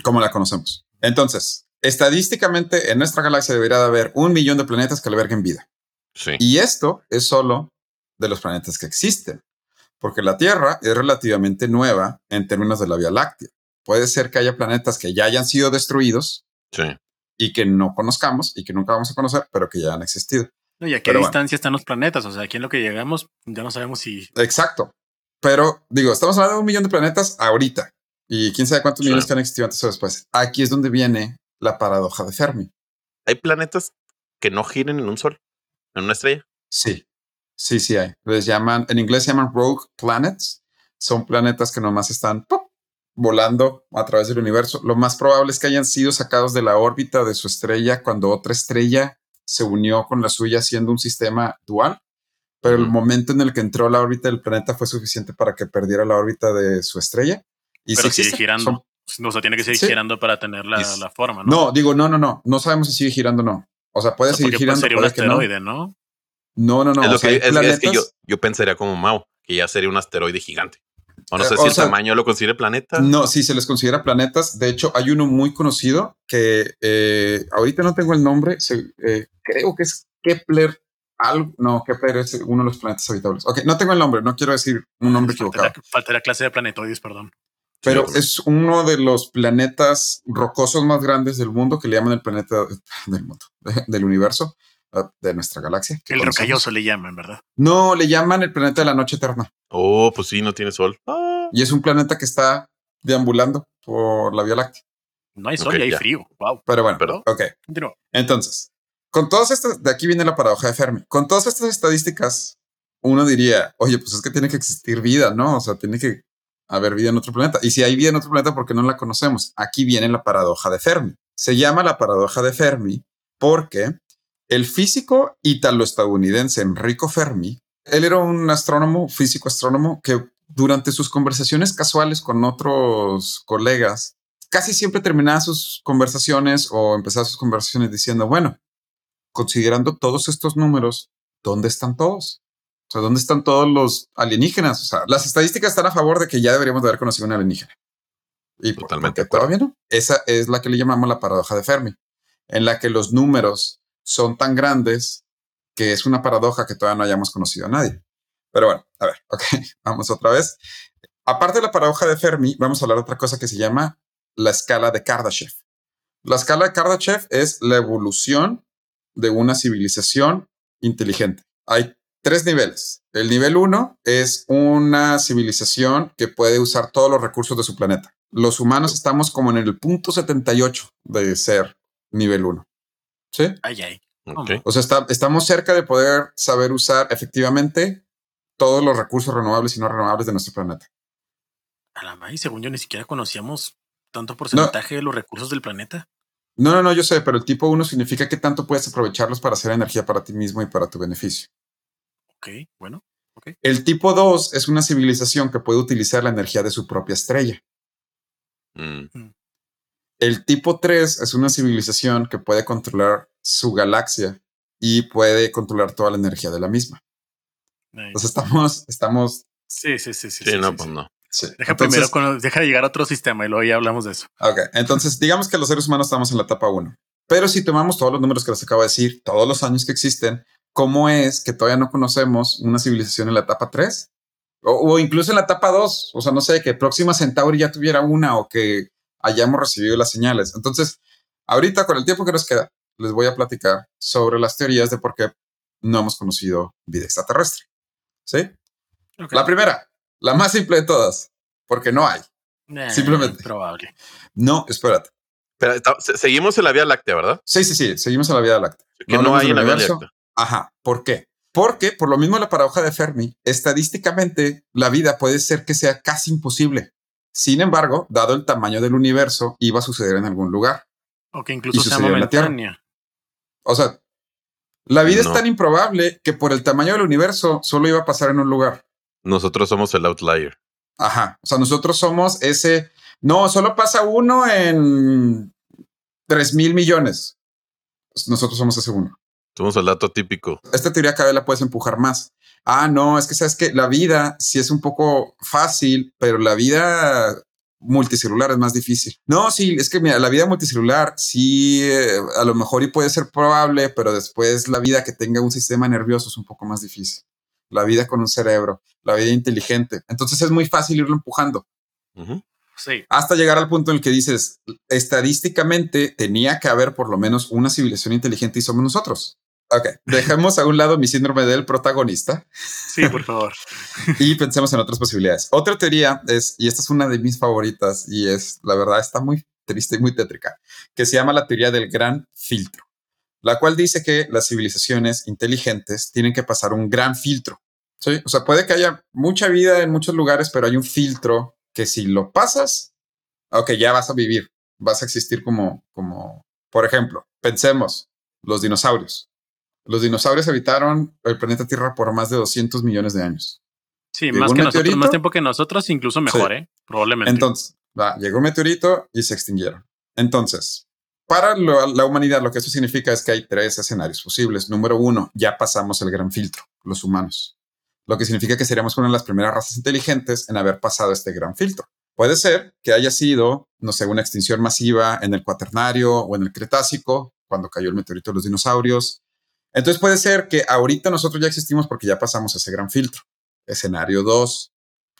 como la conocemos. Entonces, estadísticamente en nuestra galaxia debería de haber un millón de planetas que alberguen vida. Sí. Y esto es solo de los planetas que existen, porque la Tierra es relativamente nueva en términos de la Vía Láctea. Puede ser que haya planetas que ya hayan sido destruidos Sí. y que no conozcamos y que nunca vamos a conocer, pero que ya han existido. No, ¿Y a qué Pero bueno. distancia están los planetas? O sea, aquí en lo que llegamos ya no sabemos si... Exacto. Pero digo, estamos hablando de un millón de planetas ahorita y quién sabe cuántos Sí. millones que han existido antes o después. Aquí es donde viene la paradoja de Fermi. Hay planetas que no giren en un sol. en una estrella. Sí, sí, sí hay. Les llaman, en inglés se llaman rogue planets. Son planetas que nomás están volando a través del universo. Lo más probable es que hayan sido sacados de la órbita de su estrella cuando otra estrella se unió con la suya haciendo un sistema dual. Pero el momento en el que entró a la órbita del planeta fue suficiente para que perdiera la órbita de su estrella. Y Pero sigue girando. o sea, tiene que seguir girando para tener la, la, forma, ¿no? No, digo, no, no, no. No sabemos si sigue girando o no. O sea, puede seguir girando. Sería un asteroide, no. no. No, no, Es, lo que, es, que yo, yo pensaría como Mao, que ya sería un asteroide gigante. O no sé si el tamaño lo considera planeta. No, sí, se les considera planetas. De hecho, hay uno muy conocido que eh, ahorita no tengo el nombre. Eh, creo que es Kepler. Algo, no, Kepler es uno de los planetas habitables. Ok, no tengo el nombre, no quiero decir un nombre equivocado. Falta la clase de planetoides, perdón. Pero es uno de los planetas rocosos más grandes del mundo que le llaman el planeta del mundo, del universo, de nuestra galaxia. El rocalloso le llaman, ¿verdad? No, le llaman el planeta de la noche eterna. Oh, pues sí, no tiene sol. Ah. Y es un planeta que está deambulando por la Vía Láctea. No hay sol y hay frío. Wow. Pero bueno, ¿Perdón? ok. Entonces, con todas estas, de aquí viene la paradoja de Fermi. Con todas estas estadísticas, uno diría, oye, pues es que tiene que existir vida, ¿no? O sea, tiene que haber vida en otro planeta. Y si hay vida en otro planeta, ¿por qué no la conocemos? Aquí viene la paradoja de Fermi. Se llama la paradoja de Fermi porque el físico italo-estadounidense Enrico Fermi, él era un astrónomo, físico astrónomo, que durante sus conversaciones casuales con otros colegas, casi siempre terminaba sus conversaciones o empezaba sus conversaciones diciendo, bueno, considerando todos estos números, ¿dónde están todos? O sea, ¿dónde están todos los alienígenas? O sea, las estadísticas están a favor de que ya deberíamos de haber conocido un alienígena. Y Totalmente. todavía no. Esa es la que le llamamos la paradoja de Fermi, en la que los números son tan grandes que es una paradoja que todavía no hayamos conocido a nadie. Pero bueno, a ver, ok, vamos otra vez. Aparte de la paradoja de Fermi, vamos a hablar de otra cosa que se llama la escala de Kardashev. La escala de Kardashev es la evolución de una civilización inteligente. Hay tres niveles. El nivel uno es una civilización que puede usar todos los recursos de su planeta. Los humanos estamos como en el punto 78 de ser nivel uno. ¿Sí? Ay, ay. O sea, estamos cerca de poder saber usar efectivamente todos los recursos renovables y no renovables de nuestro planeta. A la y según yo, ni siquiera conocíamos tanto porcentaje de los recursos del planeta. No, no, no, yo sé, pero el tipo uno significa que tanto puedes aprovecharlos para hacer energía para ti mismo y para tu beneficio. Ok, bueno. Okay. El tipo 2 es una civilización que puede utilizar la energía de su propia estrella. Mm. El tipo 3 es una civilización que puede controlar su galaxia y puede controlar toda la energía de la misma. Entonces estamos, estamos. Sí, sí, sí, sí. Sí, no, pues no. Deja primero, deja de llegar a otro sistema y luego ya hablamos de eso. Ok, entonces digamos que los seres humanos estamos en la etapa 1. Pero si tomamos todos los números que les acabo de decir, todos los años que existen, ¿cómo es que todavía no conocemos una civilización en la etapa 3? O, incluso en la etapa 2, o sea, no sé, que Próxima Centauri ya tuviera una o que hayamos recibido las señales. Entonces, ahorita con el tiempo que nos queda, les voy a platicar sobre las teorías de por qué no hemos conocido vida extraterrestre. ¿Sí? La primera, la más simple de todas, porque no hay. Simplemente. Probable. No, espérate. Pero seguimos en la Vía Láctea, ¿verdad? Sí, sí, sí, seguimos en la Vía Láctea. Que no, hay en la Vía Láctea. Ajá. ¿Por qué? Porque, por lo mismo la paradoja de Fermi, estadísticamente la vida puede ser que sea casi imposible. Sin embargo, dado el tamaño del universo, iba a suceder en algún lugar. O que incluso sea momentánea. O sea, la vida es tan improbable que por el tamaño del universo solo iba a pasar en un lugar. Nosotros somos el outlier. Ajá. O sea, nosotros somos ese. No, solo pasa uno en tres mil millones. Nosotros somos ese uno. Somos el dato típico. Esta teoría cada vez la puedes empujar más. Ah, no, es que sabes que la vida sí es un poco fácil, pero la vida multicelular es más difícil. No, sí, es que mira, la vida multicelular sí, eh, a lo mejor y puede ser probable, pero después la vida que tenga un sistema nervioso es un poco más difícil. La vida con un cerebro, la vida inteligente. Entonces es muy fácil irlo empujando. Sí. Hasta llegar al punto en el que dices, estadísticamente tenía que haber por lo menos una civilización inteligente y somos nosotros. Ok, dejemos a un lado mi síndrome del protagonista. Sí, por favor. y pensemos en otras posibilidades. Otra teoría es, y esta es una de mis favoritas, y es, la verdad, está muy triste y muy tétrica, que se llama la teoría del gran filtro. la cual dice que las civilizaciones inteligentes tienen que pasar un gran filtro. ¿sí? O sea, puede que haya mucha vida en muchos lugares, pero hay un filtro que si lo pasas, ok, ya vas a vivir, vas a existir como, como, por ejemplo, pensemos, los dinosaurios. Los dinosaurios habitaron el planeta Tierra por más de 200 millones de años. Sí, más, que nosotros, más tiempo que nosotros, incluso mejor, ¿eh? Probablemente. Entonces, va, llegó un meteorito y se extinguieron. Entonces, para la humanidad, lo que eso significa es que hay tres escenarios posibles. Número uno, ya pasamos el gran filtro, los humanos. Lo que significa que seríamos una de las primeras razas inteligentes en haber pasado este gran filtro. Puede ser que haya sido, no sé, una extinción masiva en el Cuaternario o en el Cretácico, cuando cayó el meteorito de los dinosaurios. Entonces puede ser que ahorita nosotros ya existimos porque ya pasamos ese gran filtro. Escenario 2,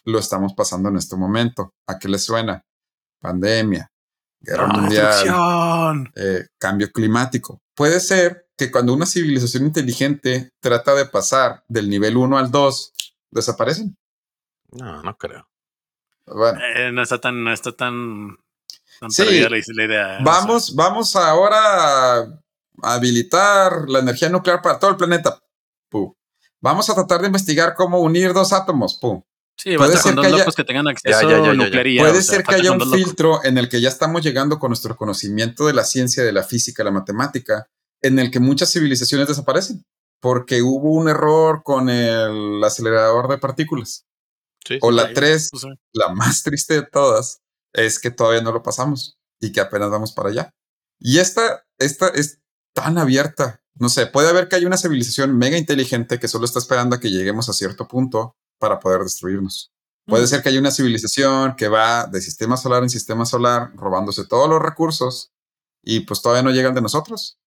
lo estamos pasando en este momento. ¿A qué les suena? Pandemia, guerra mundial, eh, cambio climático. Puede ser que cuando una civilización inteligente trata de pasar del nivel 1 al 2, desaparecen. No, no creo. Bueno. Eh, no está tan, no está tan, sí. la, idea. Vamos, vamos ahora a habilitar la energía nuclear para todo el planeta. Vamos a tratar de investigar cómo unir dos átomos. Pum. Sí, puede ser que haya, que tengan acceso Puede ser que haya un filtro en el que ya estamos llegando con nuestro conocimiento de la ciencia, de la física, la matemática, en el que muchas civilizaciones desaparecen porque hubo un error con el acelerador de partículas. o la tres, la más triste de todas, es que todavía no lo pasamos y que apenas vamos para allá. Y esta, esta es tan abierta. No sé, puede haber que haya una civilización mega inteligente que solo está esperando a que lleguemos a cierto punto para poder destruirnos. Puede ser que haya una civilización que va de sistema solar en sistema solar robándose todos los recursos y pues todavía no llegan de nosotros.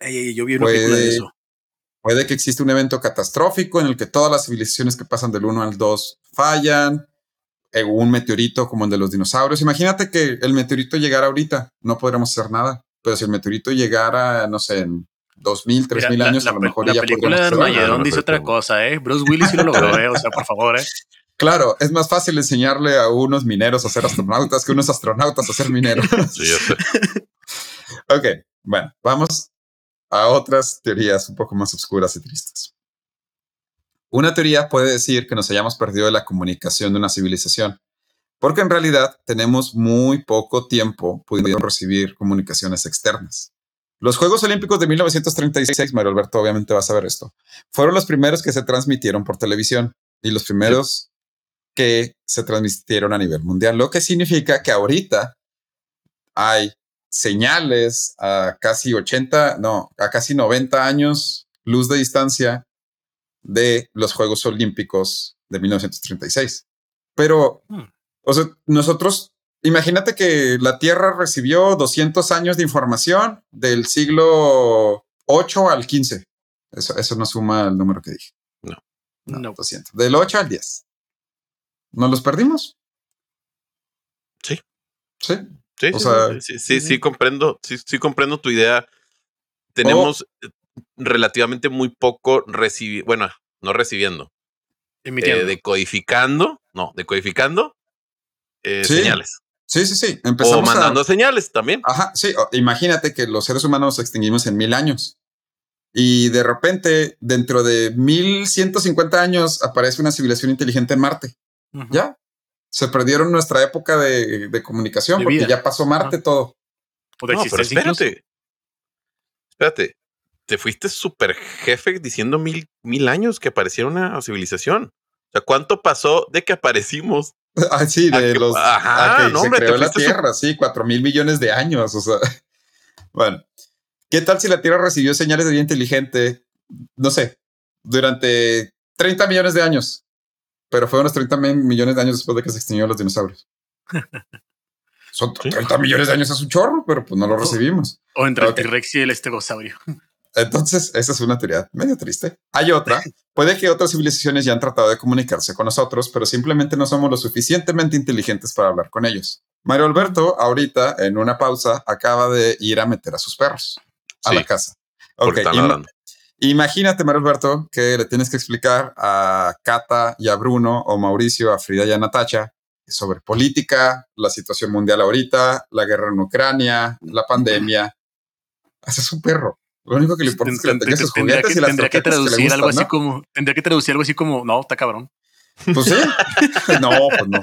yo vi una puede, de eso. Puede que exista un evento catastrófico en el que todas las civilizaciones que pasan del 1 al 2 fallan. Eh, un meteorito como el de los dinosaurios. Imagínate que el meteorito llegara ahorita, no podríamos hacer nada. Pero si el meteorito llegara, no sé, en 2000, 3000 años, a lo mejor la ya película de Armageddon dice otra cosa, ¿eh? Bruce Willis sí lo logró, ¿eh? O sea, por favor, ¿eh? Claro, es más fácil enseñarle a unos mineros a ser astronautas que a unos astronautas a ser mineros. Sí, ok, bueno, vamos a otras teorías un poco más oscuras y tristes. Una teoría puede decir que nos hayamos perdido la comunicación de una civilización, porque en realidad tenemos muy poco tiempo pudiendo recibir comunicaciones externas. Los Juegos Olímpicos de 1936, Mario Alberto obviamente va a saber esto, fueron los primeros que se transmitieron por televisión y los primeros que se transmitieron a nivel mundial, lo que significa que ahorita hay señales a casi 80, no, a casi 90 años luz de distancia de los Juegos Olímpicos de 1936. Pero, hmm. O sea, nosotros Imagínate que la Tierra recibió 200 años de información del siglo 8 al 15. Eso, eso no suma el número que dije. No. No, 200. Del 8 al 10. ¿Nos los perdimos? Sí. Sí. Sí, sí, sí, sí, comprendo, sí, sí comprendo tu idea. Tenemos relativamente muy poco recibiendo, bueno, no recibiendo, eh, decodificando, no, decodificando eh, señales. Sí, sí, sí. Empezamos o mandando señales también. Ajá, sí. Imagínate que los seres humanos nos extinguimos en mil años. Y de repente, dentro de 1150 años, aparece una civilización inteligente en Marte. Ya. Se perdieron nuestra época de, comunicación porque ya pasó Marte todo. no, pero espérate. Espérate. Te fuiste súper jefe diciendo mil, mil años que apareciera una civilización. O sea, ¿cuánto pasó de que aparecimos Ah, sí, de los. Ajá, que se creó la Tierra, sí, cuatro mil millones de años. O sea, bueno, ¿qué tal si la Tierra recibió señales de vida inteligente? No sé, durante 30 millones de años. Pero fue unos 30 millones de años después de que se extinguieron los dinosaurios. Son 30 millones de años, es un chorro, pero pues no lo recibimos. O entre el T-Rex y el estegosaurio. Entonces, esa es una teoría medio triste. Hay otra. Puede que otras civilizaciones ya han tratado de comunicarse con nosotros, pero simplemente no somos lo suficientemente inteligentes para hablar con ellos. Mario Alberto, ahorita, en una pausa, acaba de ir a meter a sus perros a la casa. Ok. imagínate, Mario Alberto, que le tienes que explicar a Cata y a Bruno, o Mauricio, a Frida y a Natacha sobre política, la situación mundial ahorita, la guerra en Ucrania, la pandemia. Haces un perro Lo único que le importa es que le tenga sus juguetes y las tendría que traducir algo así como, tendría que traducir algo así como, no, está cabrón. Pues sí. no, pues no.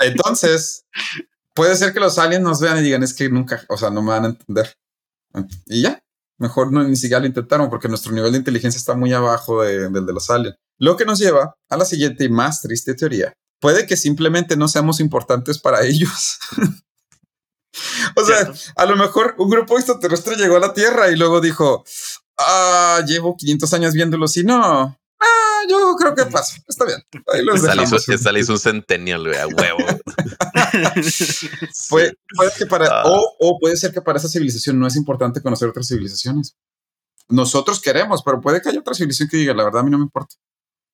Entonces, puede ser que los aliens nos vean y digan, es que nunca, o sea, no me van a entender. Y ya, mejor no, ni siquiera lo intentaron porque nuestro nivel de inteligencia está muy abajo de- del de los aliens. Lo que nos lleva a la siguiente y más triste teoría. Puede que simplemente no seamos importantes para ellos. o sea, a lo mejor un grupo extraterrestre llegó a la Tierra y luego dijo, ah, llevo 500 años viéndolos y no. Ah, yo creo que paso. Está bien. Ahí los hizo, dejamos. esta le hizo un centennial, güey, a huevo. Puede, puede que para, Ah. o, o puede ser que para esa civilización no es importante conocer otras civilizaciones. Nosotros queremos, pero puede que haya otra civilización que diga, la verdad a mí no me importa.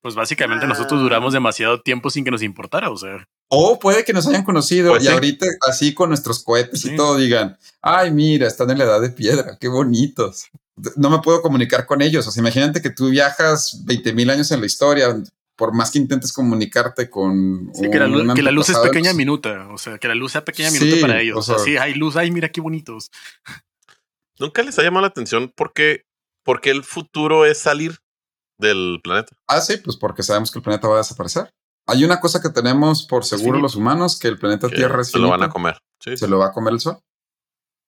Pues básicamente Ah. nosotros duramos demasiado tiempo sin que nos importara. O sea, O puede que nos hayan conocido Pues y sí. ahorita así con nuestros cohetes Sí. y todo digan, ay, mira, están en la edad de piedra, qué bonitos. No me puedo comunicar con ellos. O sea, imagínate que tú viajas 20 mil años en la historia, por más que intentes comunicarte con... sí, que, la luz, que la luz es pequeña minuta. O sea, que la luz sea pequeña Sí, minuta para ellos. o O sea, sea- sí, hay luz, ay, mira qué bonitos. Nunca les ha llamado la atención porque, porque el futuro es salir del planeta. Ah, sí, pues porque sabemos que el planeta va a desaparecer. Hay una cosa que tenemos por seguro los humanos, que el planeta que Tierra es se lo van a comer. Sí, se lo va a comer el sol.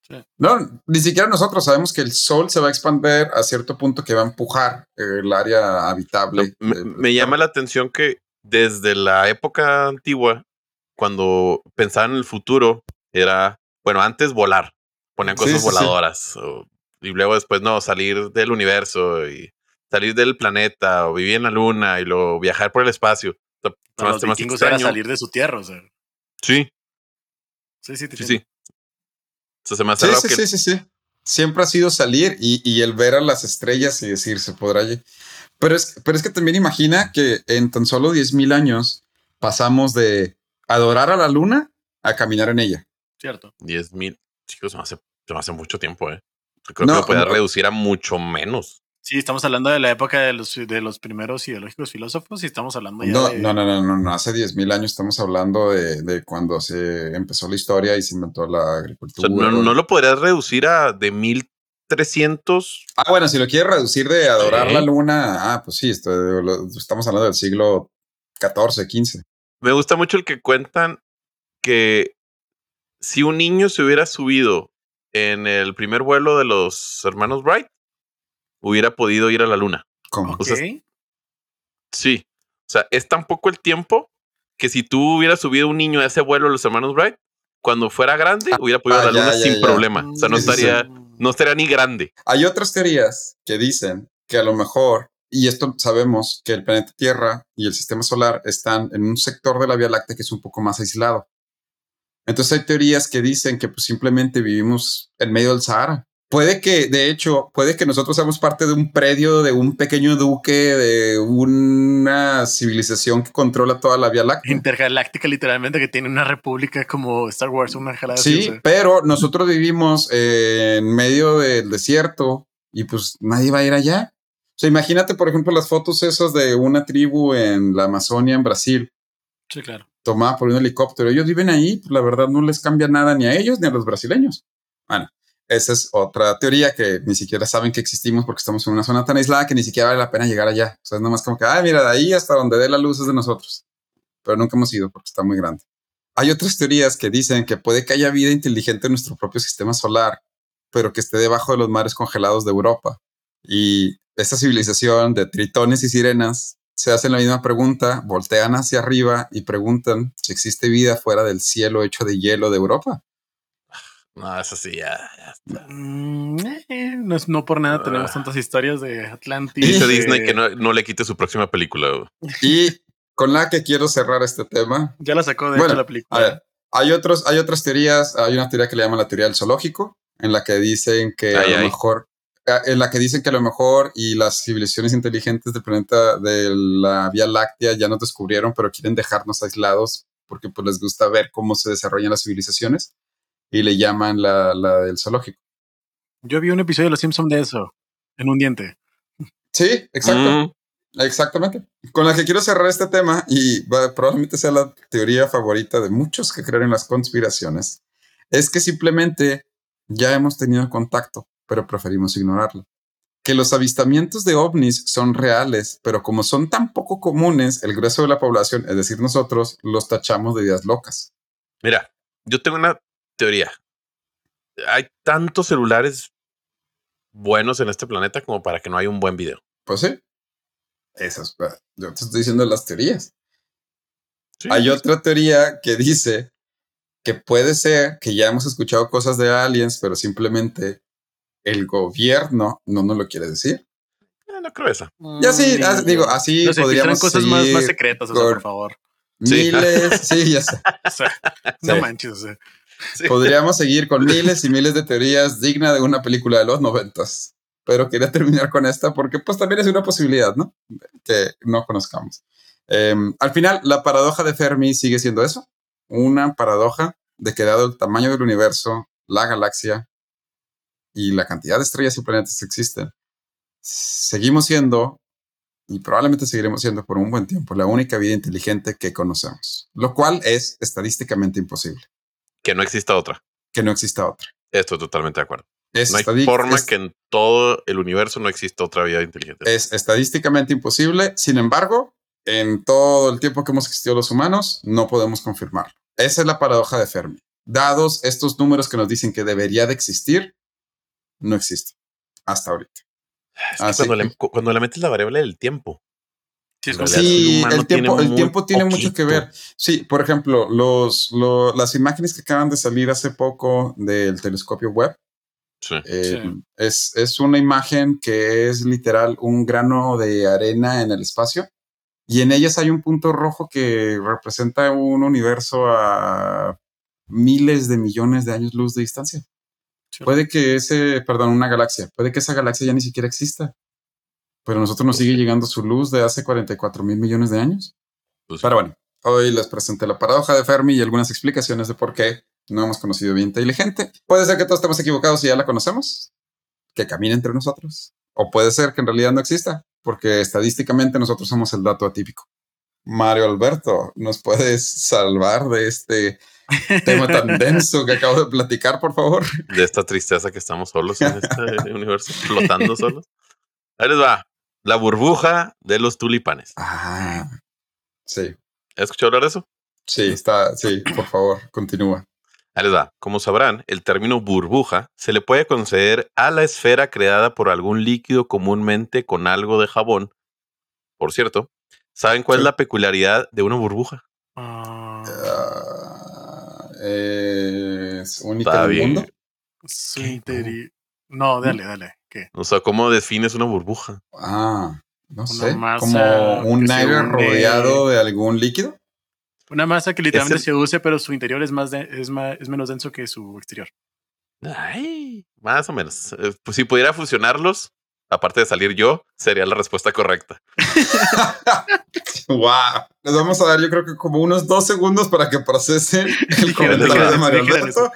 Sí. No, ni siquiera nosotros sabemos que el sol se va a expandir a cierto punto que va a empujar el área habitable. Me, llama la atención que desde la época antigua, cuando pensaban en el futuro, era, bueno, antes volar, ponían cosas sí, sí. voladoras, o- y luego después no, salir del universo y salir del planeta, o vivir en la luna y luego viajar por el espacio. Se me Para los más vikingos era salir de su tierra. O sea, Sí, sí, sí, te sí, sí. O sea, se me hace Sí, sí, que sí, sí, sí. Siempre ha sido salir y, y el ver a las estrellas y decir, se podrá. Pero es, pero es que también imagina que en tan solo 10.000 años pasamos de adorar a la luna a caminar en ella. Cierto. 10 mil, chicos, se me hace, se me hace mucho tiempo, ¿eh? Yo creo No, que lo podía no. reducir a mucho menos. Sí, estamos hablando de la época de los, de los primeros ideológicos filósofos y estamos hablando ya No, de... no, no, no, no, no. Hace 10.000 años estamos hablando de, de cuando se empezó la historia y se inventó la O sea, agricultura. no, no lo podrías reducir a de 1300. Ah, bueno, si lo quieres reducir de adorar Sí. la luna, ah, pues sí, esto- lo- estamos hablando del siglo XIV, XV. Me gusta mucho el que cuentan que si un niño se hubiera subido en el primer vuelo de los hermanos Wright, hubiera podido ir a la luna. ¿Cómo? Ok. o sea, Sí. O sea, es tan poco el tiempo que si tú hubieras subido un niño a ese vuelo los hermanos Wright, cuando fuera grande, hubiera podido ir ah, a la ya, luna ya, sin ya. problema. O sea, no estaría, no estaría ni grande. Hay otras teorías que dicen que a lo mejor, y esto sabemos, que el planeta Tierra y el sistema solar están en un sector de la Vía Láctea que es un poco más aislado. Entonces hay teorías que dicen que pues, simplemente vivimos en medio del Sahara. Puede que, de hecho, puede que nosotros seamos parte de un predio, de un pequeño duque, de una civilización que controla toda la Vía Láctea. Intergaláctica, literalmente, que tiene una república como Star Wars, una jalada Sí, pero nosotros vivimos eh, en medio del desierto y pues nadie va a ir allá. O sea, imagínate, por ejemplo, las fotos esas de una tribu en la Amazonia, en Brasil, Sí, claro. tomada por un helicóptero. Ellos viven ahí, pues, la verdad no les cambia nada ni a ellos ni a los brasileños. Bueno, esa es otra teoría que ni siquiera saben que existimos porque estamos en una zona tan aislada que ni siquiera vale la pena llegar allá. O sea, es nomás como que, ah, mira, de ahí hasta donde dé la luz es de nosotros. Pero nunca hemos ido porque está muy grande. Hay otras teorías que dicen que puede que haya vida inteligente en nuestro propio sistema solar, pero que esté debajo de los mares congelados de Europa. Y esta civilización de tritones y sirenas se hacen la misma pregunta, voltean hacia arriba y preguntan si existe vida fuera del cielo hecho de hielo de Europa. No, eso sí, ya. ya está. Mm, eh, no, es- no por nada tenemos Ah. tantas historias de Atlantis. Dice de- Disney que no, no le quite su próxima película. Y con la que quiero cerrar este tema, Ya la sacó de Bueno, hecho la película. a ver, hay, otros, hay otras teorías, hay una teoría que le llaman la teoría del zoológico, en la que dicen que a Ay, lo ay. mejor, ah, en la que dicen que a lo mejor y las civilizaciones inteligentes del planeta de la Vía Láctea ya nos descubrieron, pero quieren dejarnos aislados porque pues les gusta ver cómo se desarrollan las civilizaciones y le llaman la, la del zoológico. Yo vi un episodio de Los Simpsons de eso, en un diente. Sí, exacto. Mm, Exactamente. Con la que quiero cerrar este tema, y va- probablemente sea la teoría favorita de muchos que creen en las conspiraciones, es que simplemente ya hemos tenido contacto, pero preferimos ignorarlo. Que los avistamientos de ovnis son reales, pero como son tan poco comunes, el grueso de la población, es decir, nosotros, los tachamos de ideas locas. Mira, yo tengo una teoría. Hay tantos celulares buenos en este planeta como para que no haya un buen video. Pues sí. Esas, yo te estoy diciendo las teorías. Hay otra teoría que dice que puede ser que ya hemos escuchado cosas de aliens, pero simplemente el gobierno no nos lo quiere decir. Eh, no creo esa. Ya sí, mm, digo, así podríamos cosas más, más secretas, por favor. Miles, sí, ya sé. no manches, Podríamos seguir con miles y miles de teorías dignas de una película de los noventas. Pero quería terminar con esta porque pues también es una posibilidad, ¿no? Que no conozcamos. Em, al final, la paradoja de Fermi sigue siendo eso. Una paradoja de que dado el tamaño del universo, la galaxia y la cantidad de estrellas y planetas que existen, seguimos siendo y probablemente seguiremos siendo por un buen tiempo la única vida inteligente que conocemos, lo cual es estadísticamente imposible. Que no exista otra. Que no exista otra. Estoy totalmente de acuerdo. no hay forma que en todo el universo no exista otra vida inteligente. Es estadísticamente imposible. Sin embargo, en todo el tiempo que hemos existido los humanos, no podemos confirmarlo. Esa es la paradoja de Fermi. Dados estos números que nos dicen que debería de existir, no existe hasta ahorita cuando, le, cuando, le, metes la variable del tiempo. Sí, el, tiempo, tiene, el tiempo tiene mucho que ver. Sí, por ejemplo, los, las imágenes que acaban de salir hace poco del telescopio web. Eh, es, es, una imagen que es literal un grano de arena en el espacio y en ellas hay un punto rojo que representa un universo a miles de millones de años luz de distancia. Puede que ese, perdón, una galaxia, puede que esa galaxia ya ni siquiera exista, pero a nosotros nos sigue llegando su luz de hace 44 mil millones de años. Pues pero bueno, hoy les presenté la paradoja de Fermi y algunas explicaciones de por qué no hemos conocido bien inteligente. Puede ser que todos estemos equivocados y ya la conocemos, que camine entre nosotros. O puede ser que en realidad no exista, porque estadísticamente nosotros somos el dato atípico. Mario Alberto, ¿nos puedes salvar de este tema tan denso que acabo de platicar, por favor. De esta tristeza que estamos solos en este universo, flotando solos. Ahí les va. La burbuja de los tulipanes. Ah, sí. ¿Has escuchado hablar de eso? Sí, está, sí, por favor, continúa. Ahí les va. Como sabrán, el término burbuja se le puede conceder a la esfera creada por algún líquido comúnmente con algo de jabón. Por cierto, ¿saben cuál es la peculiaridad de una burbuja? Ah. ¿Es única en el mundo? No, dale, dale. ¿Qué? O sea, ¿cómo defines una burbuja? Ah, no sé. Como un aire rodeado de algún líquido. Una masa que literalmente se use, pero su interior es más, es más es menos denso que su exterior. Ay, más o menos. Eh, pues si pudiera fusionarlos, aparte de salir yo, sería la respuesta correcta. wow. Les vamos a dar, yo creo que como unos dos segundos para que procesen el comentario de Mario Alberto.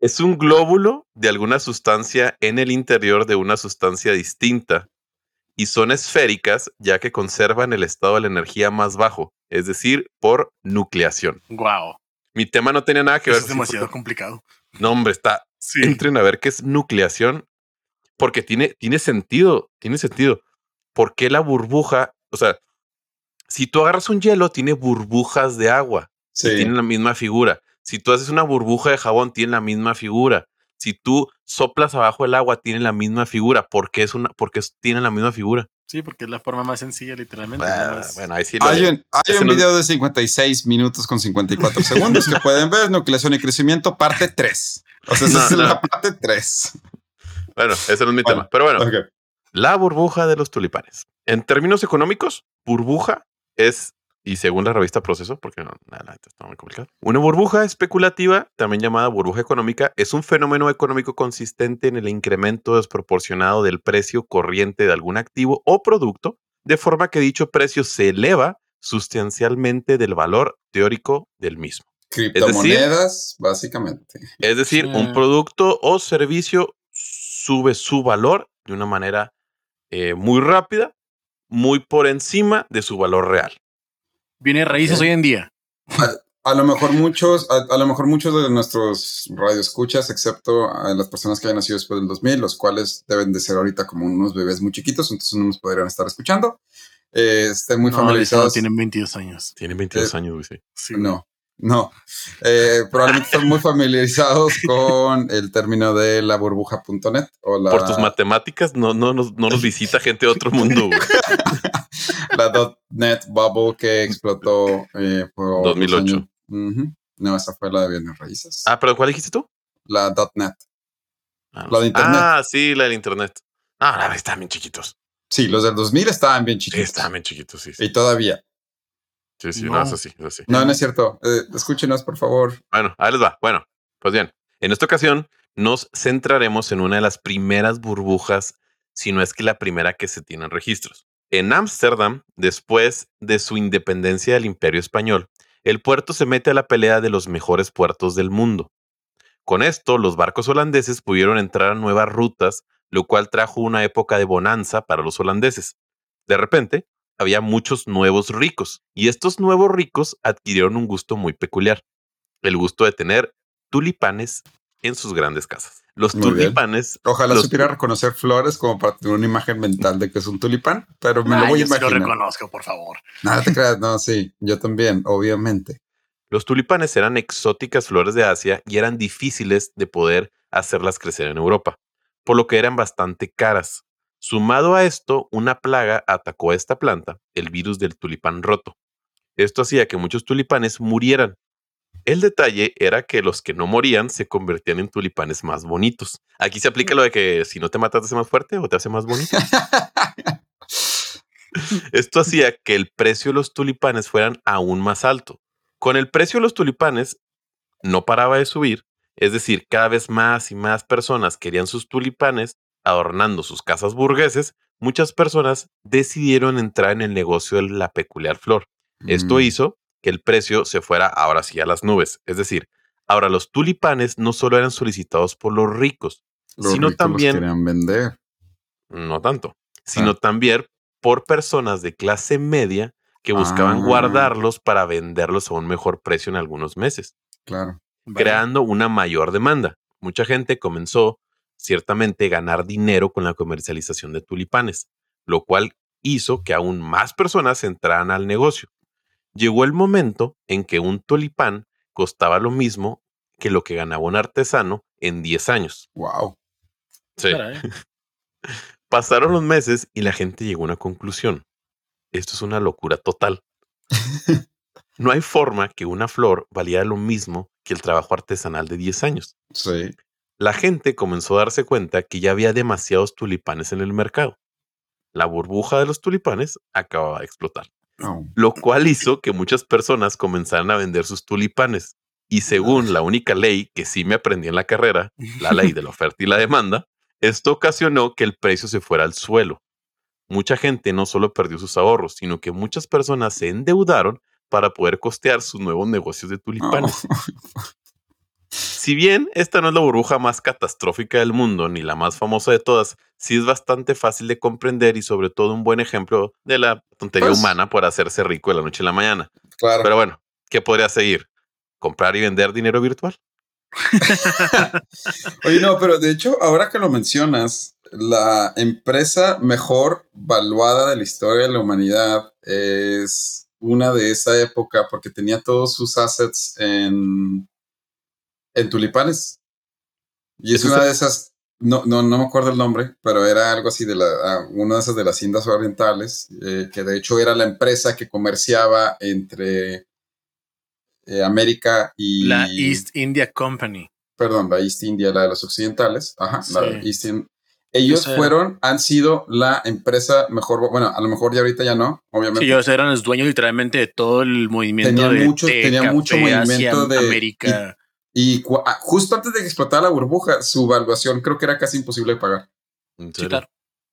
Es un glóbulo de alguna sustancia en el interior de una sustancia distinta y son esféricas ya que conservan el estado de la energía más bajo, es decir, por nucleación. Wow. Mi tema no tenía nada que ver. Es demasiado complicado. No, hombre, está. Entren a ver qué es nucleación porque tiene, tiene sentido, tiene sentido. ¿Por qué la burbuja? O sea, si tú agarras un hielo, tiene burbujas de agua. Sí. Tiene la misma figura. Si tú haces una burbuja de jabón, tiene la misma figura. Si tú soplas abajo el agua, tiene la misma figura. ¿Por qué, es una, porque tiene la misma figura? Sí, porque es la forma más sencilla, literalmente. Bueno, ahí sí hay un, hay un video de 56 minutos con 54 segundos que pueden ver, nucleación y crecimiento, parte 3. O sea, esa es la parte 3. Bueno, ese no es mi tema. Pero bueno, la burbuja de los tulipanes. En términos económicos, burbuja es, y según la revista Proceso, porque no, nada, está muy complicado, una burbuja especulativa, también llamada burbuja económica, es un fenómeno económico consistente en el incremento desproporcionado del precio corriente de algún activo o producto, de forma que dicho precio se eleva sustancialmente del valor teórico del mismo. Criptomonedas, básicamente. Es decir, un producto o servicio sube su valor de una manera eh, muy rápida, muy por encima de su valor real. Viene raíces hoy en día. A lo mejor muchos, a, lo mejor muchos de nuestros radioescuchas, excepto a las personas que hayan nacido después del 2000, los cuales deben de ser ahorita como unos bebés muy chiquitos, entonces no nos podrían estar escuchando. Eh, estén muy familiarizados. Tienen 22 años. Tienen 22 años, güey. Sí. No, no. Eh, probablemente están muy familiarizados con el término de la burbuja.net o Por tus matemáticas no, no, nos, no nos visita gente de otro mundo. la .net bubble que explotó eh, por 2008. No, esa fue la de bienes raíces. Ah, pero ¿cuál dijiste tú? La .net. Ah, la de internet. Ah, sí, la de internet. Ah, la estaban bien chiquitos. Sí, los del 2000 estaban bien chiquitos. estaban bien chiquitos, sí, Y todavía. Sí, sí, no, es así, es así. No, no es cierto. Eh, escúchenos, por favor. Bueno, ahí les va. Bueno, pues bien. En esta ocasión nos centraremos en una de las primeras burbujas, si no es que la primera que se tienen registros. En Ámsterdam, después de su independencia del Imperio Español, el puerto se mete a la pelea de los mejores puertos del mundo. Con esto, los barcos holandeses pudieron entrar a nuevas rutas, lo cual trajo una época de bonanza para los holandeses. De repente, había muchos nuevos ricos, y estos nuevos ricos adquirieron un gusto muy peculiar, el gusto de tener tulipanes en sus grandes casas. Los tulipanes. Ojalá supiera reconocer flores como para tener una imagen mental de que es un tulipán, pero me lo voy a imaginar. lo reconozco, por favor. Nada te creas, no, sí, yo también, obviamente. Los tulipanes eran exóticas flores de Asia y eran difíciles de poder hacerlas crecer en Europa, por lo que eran bastante caras. Sumado a esto, una plaga atacó a esta planta, el virus del tulipán roto. Esto hacía que muchos tulipanes murieran. El detalle era que los que no morían se convertían en tulipanes más bonitos. Aquí se aplica lo de que si no te matas te hace más fuerte o te hace más bonito. Esto hacía que el precio de los tulipanes fueran aún más alto. Con el precio de los tulipanes no paraba de subir, es decir, cada vez más y más personas querían sus tulipanes adornando sus casas burgueses, muchas personas decidieron entrar en el negocio de la peculiar flor. Esto mm. hizo que el precio se fuera ahora sí a las nubes. Es decir, ahora los tulipanes no solo eran solicitados por los ricos, sino también... querían vender. No tanto, sino ah. también por personas de clase media que buscaban ah. guardarlos para venderlos a un mejor precio en algunos meses. Claro. Creando una mayor demanda. Mucha gente comenzó ciertamente ganar dinero con la comercialización de tulipanes, lo cual hizo que aún más personas entraran al negocio. Llegó el momento en que un tulipán costaba lo mismo que lo que ganaba un artesano en 10 años. Wow. Sí. Pasaron los meses y la gente llegó a una conclusión. Esto es una locura total. no hay forma que una flor valiera lo mismo que el trabajo artesanal de 10 años. Sí la gente comenzó a darse cuenta que ya había demasiados tulipanes en el mercado. La burbuja de los tulipanes acababa de explotar, lo cual hizo que muchas personas comenzaran a vender sus tulipanes. Y según la única ley que sí me aprendí en la carrera, la ley de la oferta y la demanda, esto ocasionó que el precio se fuera al suelo. Mucha gente no solo perdió sus ahorros, sino que muchas personas se endeudaron para poder costear sus nuevos negocios de tulipanes. Si bien esta no es la burbuja más catastrófica del mundo ni la más famosa de todas, sí es bastante fácil de comprender y sobre todo un buen ejemplo de la tontería pues humana por hacerse rico de la noche a la mañana. Claro. Pero bueno, ¿qué podría seguir? ¿Comprar y vender dinero virtual? Oye, no, pero de hecho, ahora que lo mencionas, la empresa mejor valuada de la historia de la humanidad es una de esa época porque tenía todos sus assets en en tulipanes. Y es una de esas, no, no, no me acuerdo el nombre, pero era algo así de la, ah, una de esas de las Indias Orientales, eh, que de hecho era la empresa que comerciaba entre eh, América y... La East India Company. Perdón, la East India, la de los occidentales. Ajá, la East Ellos fueron, han sido la empresa mejor, bueno, a lo mejor ya ahorita ya no, obviamente. Sí, ellos eran los dueños literalmente de todo el movimiento tenía de mucho, tenía mucho movimiento de América. Y ah, justo antes de que explotara la burbuja, su valuación creo que era casi imposible de pagar. Sí, claro.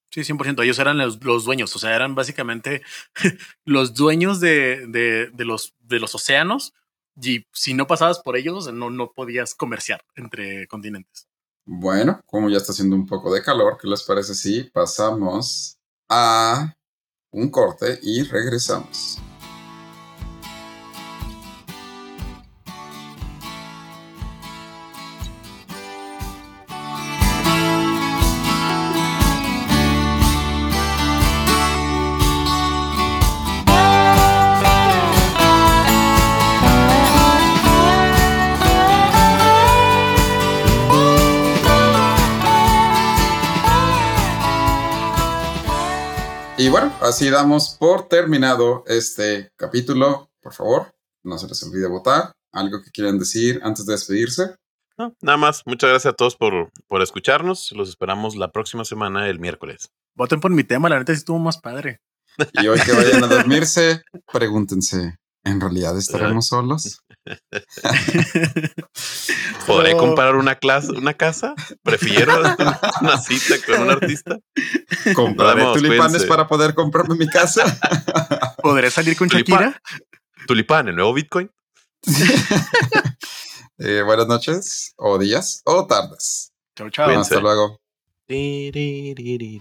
Sí, 100%. Ellos eran los, dueños, o sea, eran básicamente los dueños de, de, los, de los océanos y si no pasabas por ellos, no, no podías comerciar entre continentes. Bueno, como ya está haciendo un poco de calor, ¿qué les parece si pasamos a un corte y regresamos? Así damos por terminado este capítulo. Por favor, no se les olvide votar. ¿Algo que quieran decir antes de despedirse? No, nada más. Muchas gracias a todos por, por escucharnos. Los esperamos la próxima semana, el miércoles. Voten por mi tema, la neta sí estuvo más padre. Y hoy que vayan a dormirse, pregúntense, ¿en realidad estaremos solos? ¿Podré comprar una, clase, una casa? Prefiero una cita con un artista. ¿Compraré tulipanes para poder comprarme mi casa? ¿Podré salir con Shakira? Tulipán, el nuevo Bitcoin. Eh, buenas noches, o días, o tardes. Chao, chao. Hasta luego. Di, di, di,